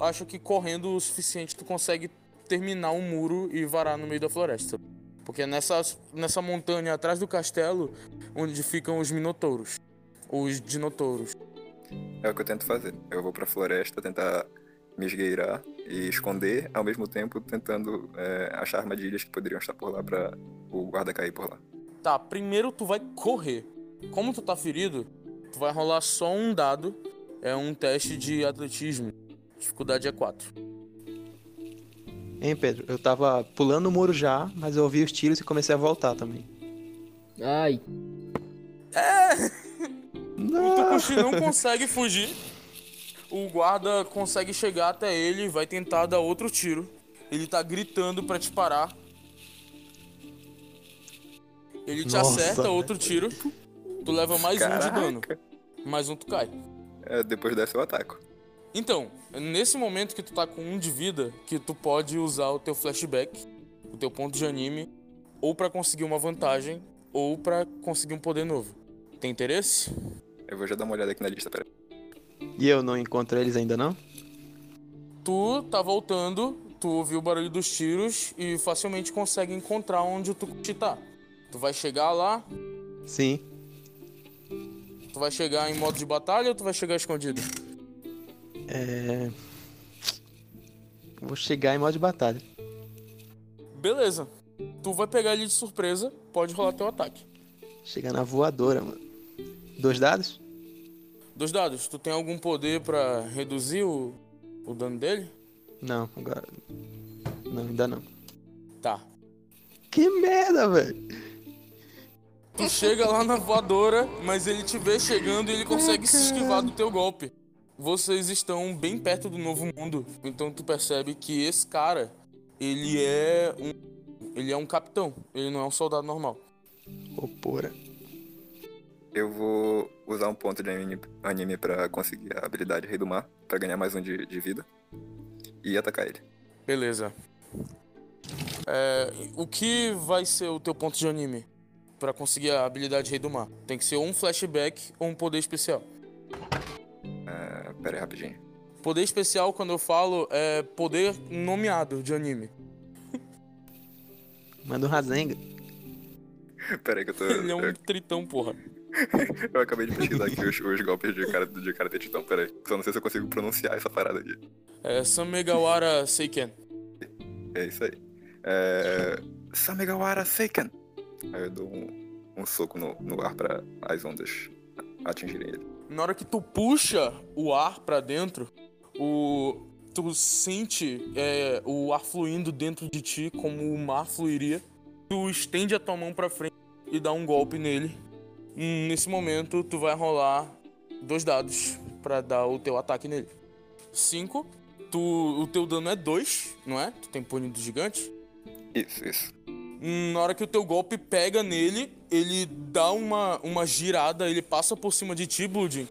acho que correndo o suficiente tu consegue terminar um muro e varar no meio da floresta. Porque nessa, nessa montanha atrás do castelo onde ficam os minotouros. Os dinotouros. É o que eu tento fazer. Eu vou pra floresta tentar me esgueirar e esconder, ao mesmo tempo tentando é, achar armadilhas que poderiam estar por lá pra o guarda cair por lá. Tá, primeiro tu vai correr. Como tu tá ferido, tu vai rolar só um dado. É um teste de atletismo. Dificuldade é 4. Hein, Pedro? Eu tava pulando o muro já, mas eu ouvi os tiros e comecei a voltar também. Ai, O Não! Tukushi não consegue fugir. O guarda consegue chegar até ele e vai tentar dar outro tiro. Ele tá gritando pra te parar. Ele te Nossa, acerta outro tiro. Tu leva mais um de dano. Caraca. Mais um tu cai. É, depois dessa eu ataco. Então, nesse momento que tu tá com um de vida, que tu pode usar o teu flashback, o teu ponto de anime, ou pra conseguir uma vantagem, ou pra conseguir um poder novo. Tem interesse? Eu vou já dar uma olhada aqui na lista, pera. E eu não encontro eles ainda não? Tu tá voltando, tu ouviu o barulho dos tiros e facilmente consegue encontrar onde o Tucuti tá. Tu vai chegar lá, Sim. tu vai chegar em modo de batalha ou tu vai chegar escondido? É... Vou chegar em modo de batalha. Beleza. Tu vai pegar ele de surpresa, pode rolar teu ataque. Chegar na voadora, mano. Dois dados? Dois dados, tu tem algum poder pra reduzir o, o dano dele? Não, agora. Não, ainda não. Tá. Que merda, velho! Tu chega lá na voadora, mas ele te vê chegando e ele consegue se esquivar do teu golpe. Vocês estão bem perto do novo mundo, então tu percebe que esse cara, ele é um ele é um capitão, ele não é um soldado normal. Ô, porra. Eu vou usar um ponto de anime, anime pra conseguir a habilidade Rei do Mar, pra ganhar mais um de, de vida. E atacar ele. Beleza. É, o que vai ser o teu ponto de anime Pra conseguir a habilidade Rei do Mar? Tem que ser ou um flashback ou um poder especial. É, pera aí, rapidinho. Poder especial, quando eu falo, é poder nomeado de anime. Manda um Rasenga. Pera aí que eu tô. Ele é um tritão, porra. eu acabei de pesquisar aqui os, os golpes de cara de Karate Titã, pera aí. Só não sei se eu consigo pronunciar essa parada aqui. É Samegawara Seiken. É isso aí. É. Samegawara Seiken! Aí eu dou um, um soco no, no ar pra as ondas atingirem ele. Na hora que tu puxa o ar pra dentro, o tu sente é, o ar fluindo dentro de ti como o mar fluiria. Tu estende a tua mão pra frente e dá um golpe nele. Nesse momento, tu vai rolar dois dados pra dar o teu ataque nele. Cinco. Tu, o teu dano é dois, não é? Tu tem punho do gigante. Isso, isso. Na hora que o teu golpe pega nele, ele dá uma, uma girada, ele passa por cima de ti, Blood,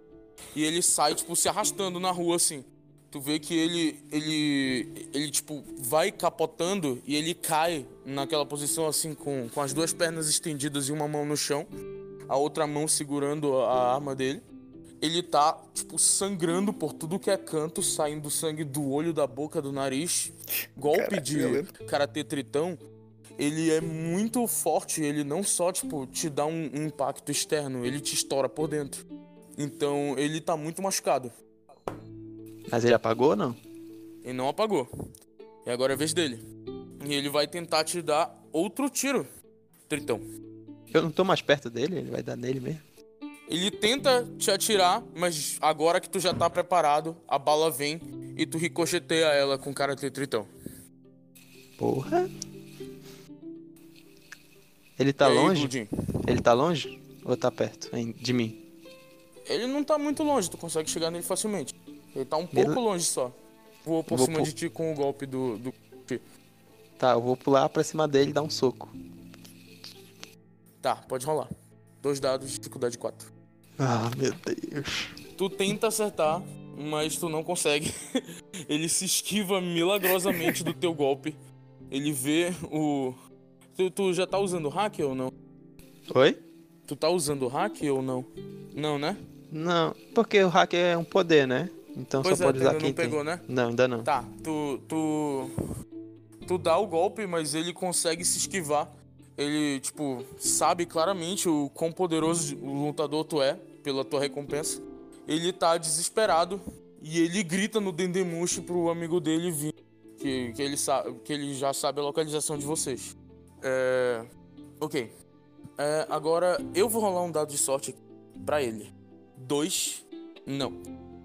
e ele sai, tipo, se arrastando na rua, assim. Tu vê que ele, ele, ele, tipo, vai capotando e ele cai naquela posição, assim, com, com as duas pernas estendidas e uma mão no chão, a outra mão segurando a arma dele. Ele tá, tipo, sangrando por tudo que é canto, saindo sangue do olho, da boca, do nariz. Golpe Caraca, de karatê tritão, ele é muito forte. Ele não só, tipo, te dá um, um impacto externo, ele te estoura por dentro. Então, ele tá muito machucado. Mas ele apagou ou não? E não apagou. E agora é a vez dele. E ele vai tentar te dar outro tiro, Tritão. Eu não tô mais perto dele, ele vai dar nele mesmo. Ele tenta te atirar, mas agora que tu já tá preparado, a bala vem e tu ricocheteia ela com Karate Tritão. Porra. Ele tá aí, longe? Ele tá longe? Ou tá perto de mim? Ele não tá muito longe, tu consegue chegar nele facilmente. Ele tá um Ele- pouco longe só. Voou por Vou cima pu- de ti com o golpe do, do. Tá, eu vou pular pra cima dele e dar um soco. Tá, pode rolar. Dois dados, dificuldade 4. Ah, meu Deus. Tu tenta acertar, mas tu não consegue. Ele se esquiva milagrosamente do teu golpe. Ele vê o. Tu, tu já tá usando hack ou não? Oi? Tu tá usando hack ou não? Não, né? Não, porque o hack é um poder, né? Então Pois só é, pode usar ainda quem não pegou, tem. né? Não, ainda não. Tá, tu. Tu. Tu dá o golpe, mas ele consegue se esquivar. Ele, tipo, sabe claramente o quão poderoso lutador tu é, pela tua recompensa. Ele tá desesperado e ele grita no Dendemushi pro amigo dele vir. Que, que, ele sabe, que ele já sabe a localização de vocês. É. Ok. É, agora eu vou rolar um dado de sorte aqui pra ele. Dois. Não.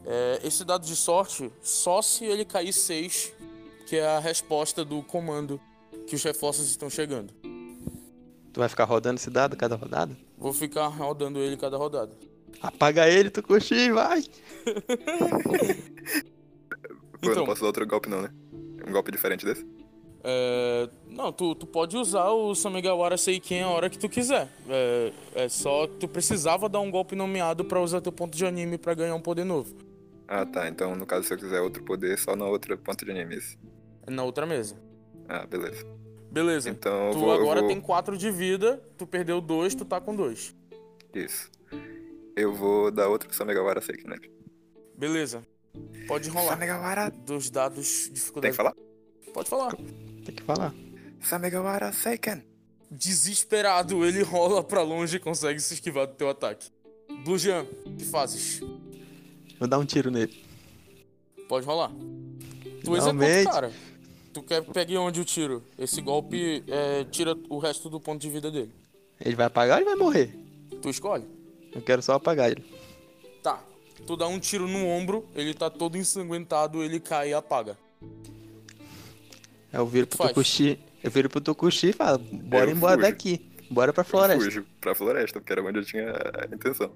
É, esse dado de sorte, só se ele cair 6, que é a resposta do comando que os reforços estão chegando. Tu vai ficar rodando esse dado cada rodada? Vou ficar rodando ele cada rodada. Apaga ele, tu coxinho, vai! Eu Então. não posso dar outro golpe não, né? Um golpe diferente desse? É, não, tu, tu pode usar o Samegawara Seiken a hora que tu quiser. É, é só que tu precisava dar um golpe nomeado pra usar teu ponto de anime pra ganhar um poder novo. Ah, tá. Então, no caso, se eu quiser outro poder, só na outra ponta de anime. Na outra mesa. Ah, beleza. Beleza. Então, tu vou... agora vou- tem 4 de vida, tu perdeu 2, tu tá com 2. Isso. Eu vou dar outro Samegawara Seiken, né? Beleza. Pode rolar. Samegawara... Dos dados Tem dificuldade. que falar? Pode falar. Tem que falar. Samegawara Seiken. Desesperado, ele rola pra longe e consegue se esquivar do teu ataque. Blue Jean, o que fazes? Vou dar um tiro nele. Pode rolar. Tu executa, cara. Tu quer pegar onde o tiro? Esse golpe é, tira o resto do ponto de vida dele. Ele vai apagar ou ele vai morrer? Tu escolhe. Eu quero só apagar ele. Tá. Tu dá um tiro no ombro, ele tá todo ensanguentado, ele cai e apaga. Aí eu viro pro Faz. Tokushi. Eu viro pro Tokushi e falo, bora Eu embora fujo. daqui. Bora pra Eu floresta. fujo pra floresta, porque era onde eu tinha a intenção.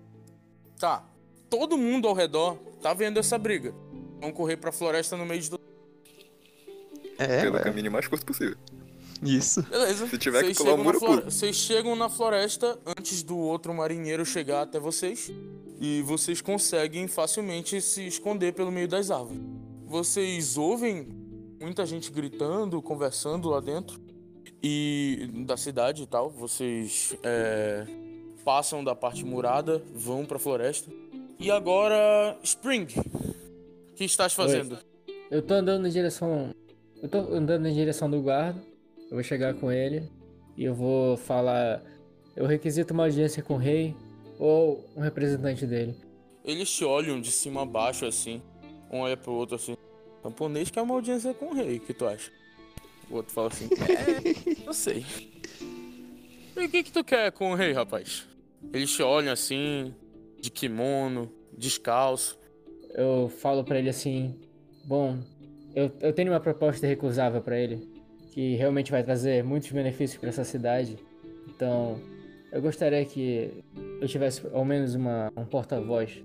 Tá. Todo mundo ao redor tá vendo essa briga. Vão correr pra floresta no meio de. É, pelo ué. caminho mais curto possível. Isso. Beleza. Se tiver que Vocês pular o muro, eu flore-. Vocês chegam na floresta antes do outro marinheiro chegar até vocês. E vocês conseguem facilmente se esconder pelo meio das árvores. Vocês ouvem muita gente gritando, conversando lá dentro. E da cidade e tal. Vocês é, passam da parte murada, vão pra floresta. E agora, Spring. O que estás fazendo? Eu tô andando na direção. Eu tô andando na direção do guarda. Eu vou chegar com ele e eu vou falar. Eu requisito uma audiência com o rei ou um representante dele. Eles te olham de cima a baixo assim. Um olha pro outro assim. Camponês quer uma audiência com o rei, o que tu acha? O outro fala assim. É, eu sei. E o que que tu quer com o rei, rapaz? Eles te olham assim, de kimono, descalço. Eu falo pra ele assim: Bom, eu, eu tenho uma proposta recusável pra ele, que realmente vai trazer muitos benefícios pra essa cidade. Então, eu gostaria que eu tivesse ao menos uma, um porta-voz.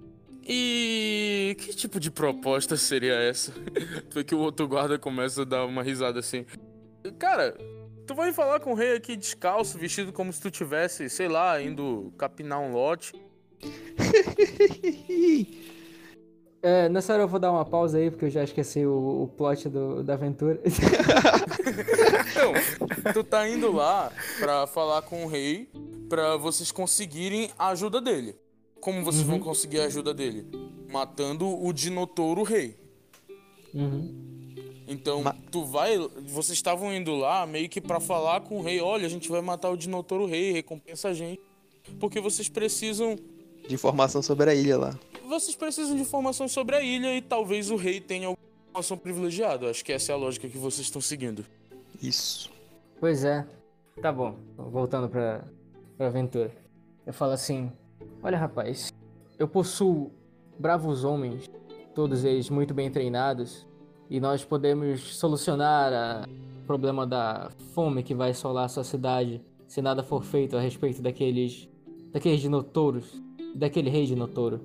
E que tipo de proposta seria essa? Foi que o outro guarda começa a dar uma risada assim. Cara, Tu vai falar com o rei aqui descalço, vestido como se tu tivesse, sei lá, indo capinar um lote. É, nessa hora eu vou dar uma pausa aí, porque eu já esqueci o, o plot do, da aventura. Então, tu tá indo lá pra falar com o rei pra vocês conseguirem a ajuda dele. Como vocês vão conseguir a ajuda dele? Matando o Dinotouro Rei. Uhum. Então, Ma- tu vai. Vocês estavam indo lá meio que pra falar com o rei: olha, a gente vai matar o Dinotouro Rei, recompensa a gente. Porque vocês precisam. De informação sobre a ilha lá. Vocês precisam de informação sobre a ilha e talvez o rei tenha alguma informação privilegiada. Acho que essa é a lógica que vocês estão seguindo. Isso. Pois é. Tá bom. Voltando pra, pra aventura. Eu falo assim: Olha, rapaz, eu possuo bravos homens, todos eles muito bem treinados, e nós podemos solucionar o problema da fome que vai assolar a sua cidade se nada for feito a respeito daqueles. daqueles dinotouros, daquele rei dinotouro.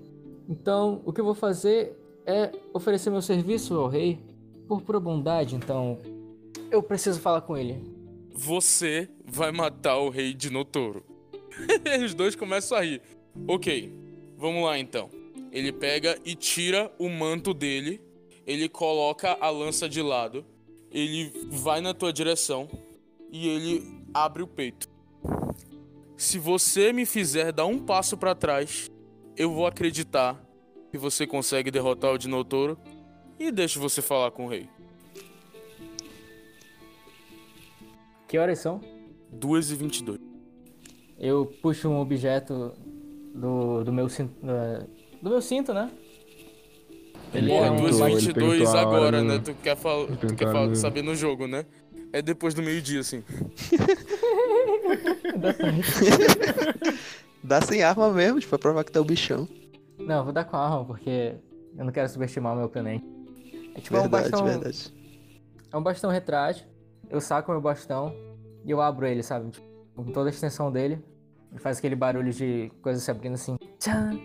Então, o que eu vou fazer é oferecer meu serviço ao rei por pura bondade, então. Eu preciso falar com ele. Você vai matar o rei Dinotouro. Os dois começam a rir. Ok, vamos lá então. Ele pega e tira o manto dele. Ele coloca a lança de lado. Ele vai na tua direção. E ele abre o peito. Se você me fizer dar um passo pra trás, eu vou acreditar que você consegue derrotar o Dinotouro. E deixo você falar com o rei. Que horas são? 2 e 22. Eu puxo um objeto do, do meu cinto. da- Do meu cinto, né? Ele Porra, é um- perguntou, 2 ele 22 perguntou a hora agora, no- né? Tu quer, fal... tu quer fal- saber no jogo, né? É depois do meio-dia, assim. Dá sem arma mesmo, tipo, pra provar que tá o bichão. Não, vou dar com a arma, porque eu não quero subestimar o meu oponente. É tipo é um verdade, bastão. verdade. É um bastão retrátil. Eu saco meu bastão e eu abro ele, sabe? Tipo, com toda a extensão dele. Faz aquele barulho de coisa se abrindo assim. Tchan!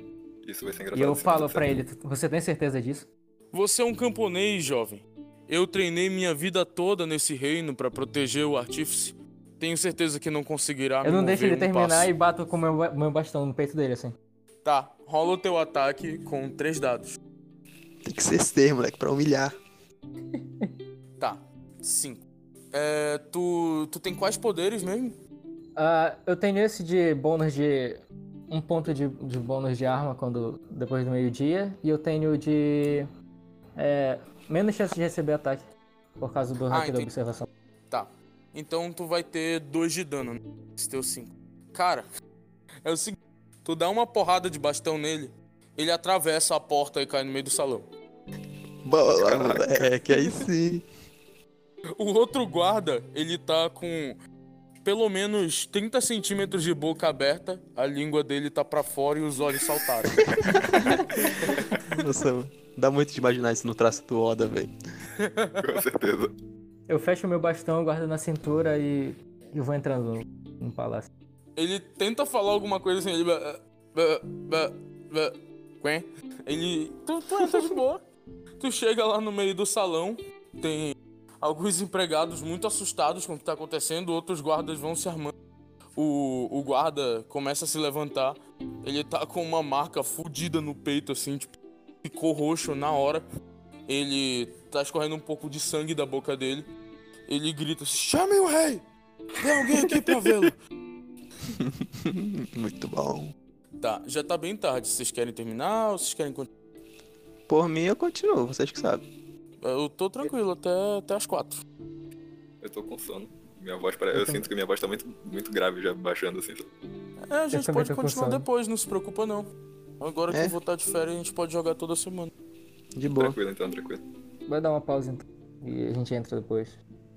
Isso vai ser engraçado. E eu falo certo. ele, você tem certeza disso? Você é um camponês, jovem. Eu treinei minha vida toda nesse reino pra proteger o artífice. Tenho certeza que não conseguirá eu me não deixo ele um terminar passo. e bato com o meu, meu bastão no peito dele, assim. Tá, rola o teu ataque com três dados. Tem que ser ser, moleque, pra humilhar. Tá, cinco. É, tu, tu tem quais poderes mesmo? Ah, eu tenho esse de bônus de. Um ponto de, de bônus de arma quando depois do meio-dia. E eu tenho de. É, menos chance de receber ataque. Por causa do Ah, hack da entendi. observação. Tá. Então tu vai ter dois de dano né? nesse teu 5. Cara, é o seguinte: tu dá uma porrada de bastão nele, ele atravessa a porta e cai no meio do salão. Bola, moleque, aí sim. O outro guarda, ele tá com pelo menos 30 centímetros de boca aberta, a língua dele tá pra fora e os olhos saltaram. Nossa. Dá muito de imaginar isso no traço do Oda, velho. Com certeza. Eu fecho meu bastão, guardo na cintura e. e vou entrando no, no palácio. Ele tenta falar alguma coisa assim, ele. Ele. Tu, tu entra de boa. Tu chega lá no meio do salão, tem alguns empregados muito assustados com o que tá acontecendo, outros guardas vão se armando. O, o guarda começa a se levantar. Ele tá com uma marca fudida no peito, assim, tipo, ficou roxo na hora. Ele tá escorrendo um pouco de sangue da boca dele. Ele grita: Chame o rei! Tem alguém aqui pra vê-lo! Muito bom. Tá, já tá bem tarde. Vocês querem terminar ou vocês querem continuar? Por mim, eu continuo, vocês que sabem. Eu tô tranquilo até, até as quatro. Eu tô com sono. Minha voz parece. Eu também. sinto que minha voz tá muito, muito grave já baixando assim. É, a gente pode continuar depois, não se preocupa não. Agora que É? eu vou estar de férias, a gente pode jogar toda semana. De boa. Tranquilo então, tranquilo. Vai dar uma pausa então. E a gente entra depois.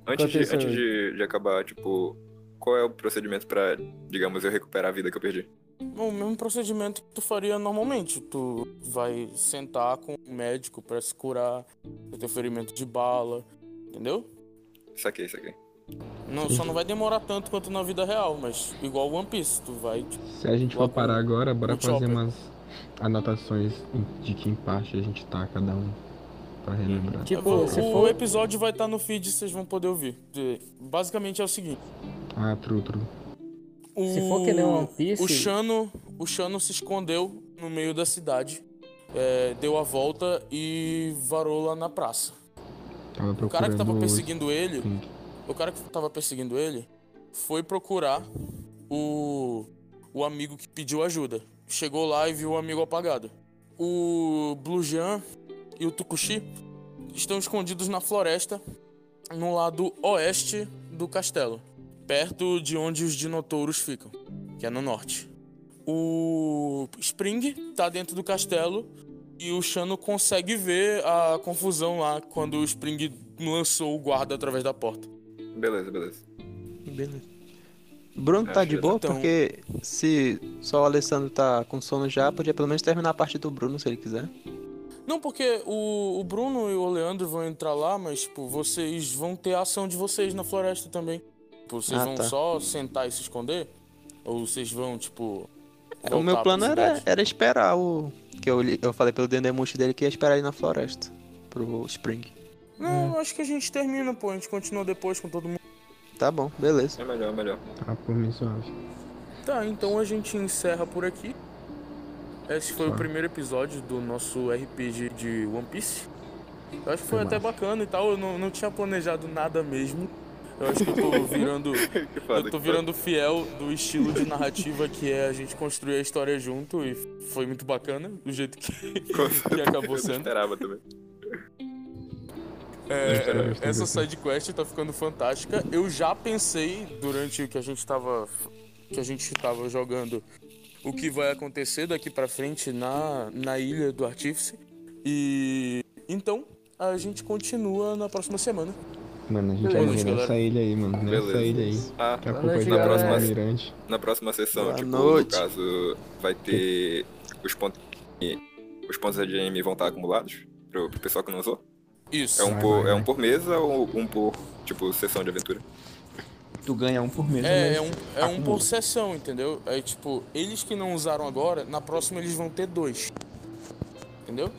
Antes, Enquanto de, antes de, de acabar, tipo, qual é o procedimento pra, digamos, eu recuperar a vida que eu perdi? O mesmo procedimento que tu faria normalmente. Tu vai sentar com um médico pra se curar do teu ferimento de bala, entendeu? Saquei, saquei. Não, só não vai demorar tanto quanto na vida real, mas igual One Piece, tu vai, tipo, Se a gente for parar agora, bora fazer chopper. umas anotações de que em parte a gente tá cada um. Pra relembrar. Tipo, o, se o for. episódio vai estar no feed, vocês vão poder ouvir. Basicamente é o seguinte. Ah, true, true. O, Se for que nem One Piece- O Shano, o Shano se escondeu no meio da cidade, é, deu a volta e varou lá na praça. Tava O cara que tava perseguindo ele, Spring. o cara que tava perseguindo ele, foi procurar o, o amigo que pediu ajuda. Chegou lá e viu o amigo apagado. O Blue Jean e o Tukushi estão escondidos na floresta, no lado oeste do castelo, perto de onde os dinotouros ficam, que é no norte. O Spring tá dentro do castelo e o Shano consegue ver a confusão lá quando o Spring lançou o guarda através da porta. Beleza, beleza. Beleza. Bruno tá de boa então- porque se só o Alessandro tá com sono já, podia pelo menos terminar a parte do Bruno se ele quiser. Não, porque o, o Bruno e o Leandro vão entrar lá, mas, tipo, vocês vão ter a ação de vocês na floresta também. Tipo, vocês Ah, vão tá. só sentar e se esconder? Ou vocês vão, tipo. O meu plano era, era esperar o. Que eu, eu falei pelo Dendemushi dele que ia esperar ele na floresta. Pro Spring. Não, acho que a gente termina, pô. A gente continua depois com todo mundo. Tá bom, beleza. É melhor, é melhor. Tá por mim suave. Tá, então a gente encerra por aqui. Esse foi o Tá. primeiro episódio do nosso RPG de One Piece. Eu acho que foi Foi até massa. bacana e tal. Eu não, não tinha planejado nada mesmo. Eu acho que eu tô virando. Foda, Eu tô virando fiel do estilo de narrativa que é a gente construir a história junto e foi muito bacana do jeito que, que acabou Eu sendo. esperava também. É, esperava, eu essa também. side quest tá ficando fantástica. Eu já pensei durante o que a gente tava que a gente tava jogando o que vai acontecer daqui pra frente na na ilha do artífice. E então a gente continua na próxima semana. Mano, a gente Beleza, vai galera. nessa ilha aí, mano. Nessa Beleza. ilha aí. Ah, Daqui a Boa pouco a noite, galera. pro próxima- Almirante. na próxima sessão, Boa tipo, noite. no caso, vai ter os pontos. Os pontos de ADM vão estar acumulados pro, pro pessoal que não usou? Isso. É um, Vai, por, vai, é um por mesa ou um por, tipo, sessão de aventura? Tu ganha um por mês, É, é um, é um por sessão, entendeu? É tipo, eles que não usaram agora, na próxima eles vão ter dois. Entendeu?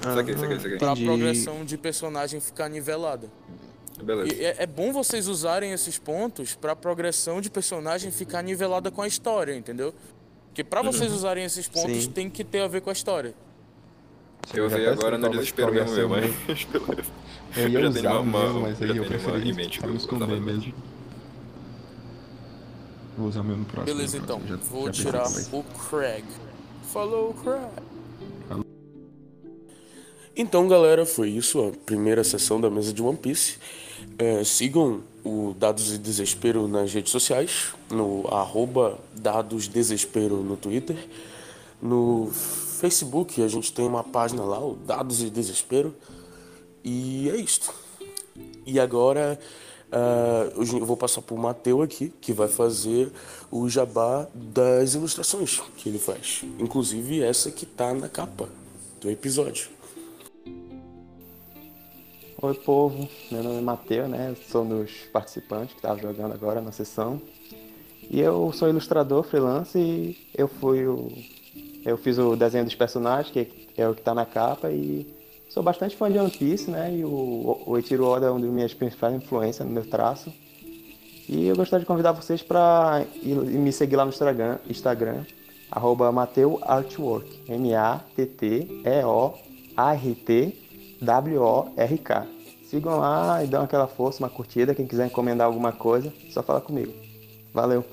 Isso aqui, isso aqui, isso aqui. Pra progressão de personagem ficar nivelada. Beleza. E é, é bom vocês usarem esses pontos pra progressão de personagem ficar nivelada com a história, entendeu? Porque pra vocês usarem esses pontos Sim. tem que ter a ver com a história. Eu já usei agora no desespero mesmo, de mas beleza. Eu ia Eu usar uma- mesmo, mas já aí eu uma preferi em mente pra que me eu vou esconder mesmo. Vou usar o meu no próximo. Beleza, então. próximo. Já- Vou já tirar o Craig. Falou, Craig. Falou. Então, galera, foi isso. A primeira sessão da mesa de One Piece. É, sigam o Dados de Desespero nas redes sociais. No arroba Dados Desespero no Twitter. No Facebook a gente tem uma página lá, o Dados de Desespero. E é isto. E agora hoje eu vou passar pro Mateu aqui, que vai fazer o jabá das ilustrações que ele faz. Inclusive essa que tá na capa do episódio. Oi, povo. Meu nome é Matheus, né? Sou um dos participantes que tava jogando agora na sessão. E eu sou ilustrador freelance e eu fui o. Eu fiz o desenho dos personagens, que é o que tá na capa, e sou bastante fã de One Piece, né? E o, o Oda é uma das minhas principais influências no meu traço. E eu gostaria de convidar vocês para me seguir lá no Instagram, Instagram arroba M-A-T-T-E-O-A-R-T-W-O-R-K. Sigam lá e dão aquela força, uma curtida. Quem quiser encomendar alguma coisa, só fala comigo. Valeu!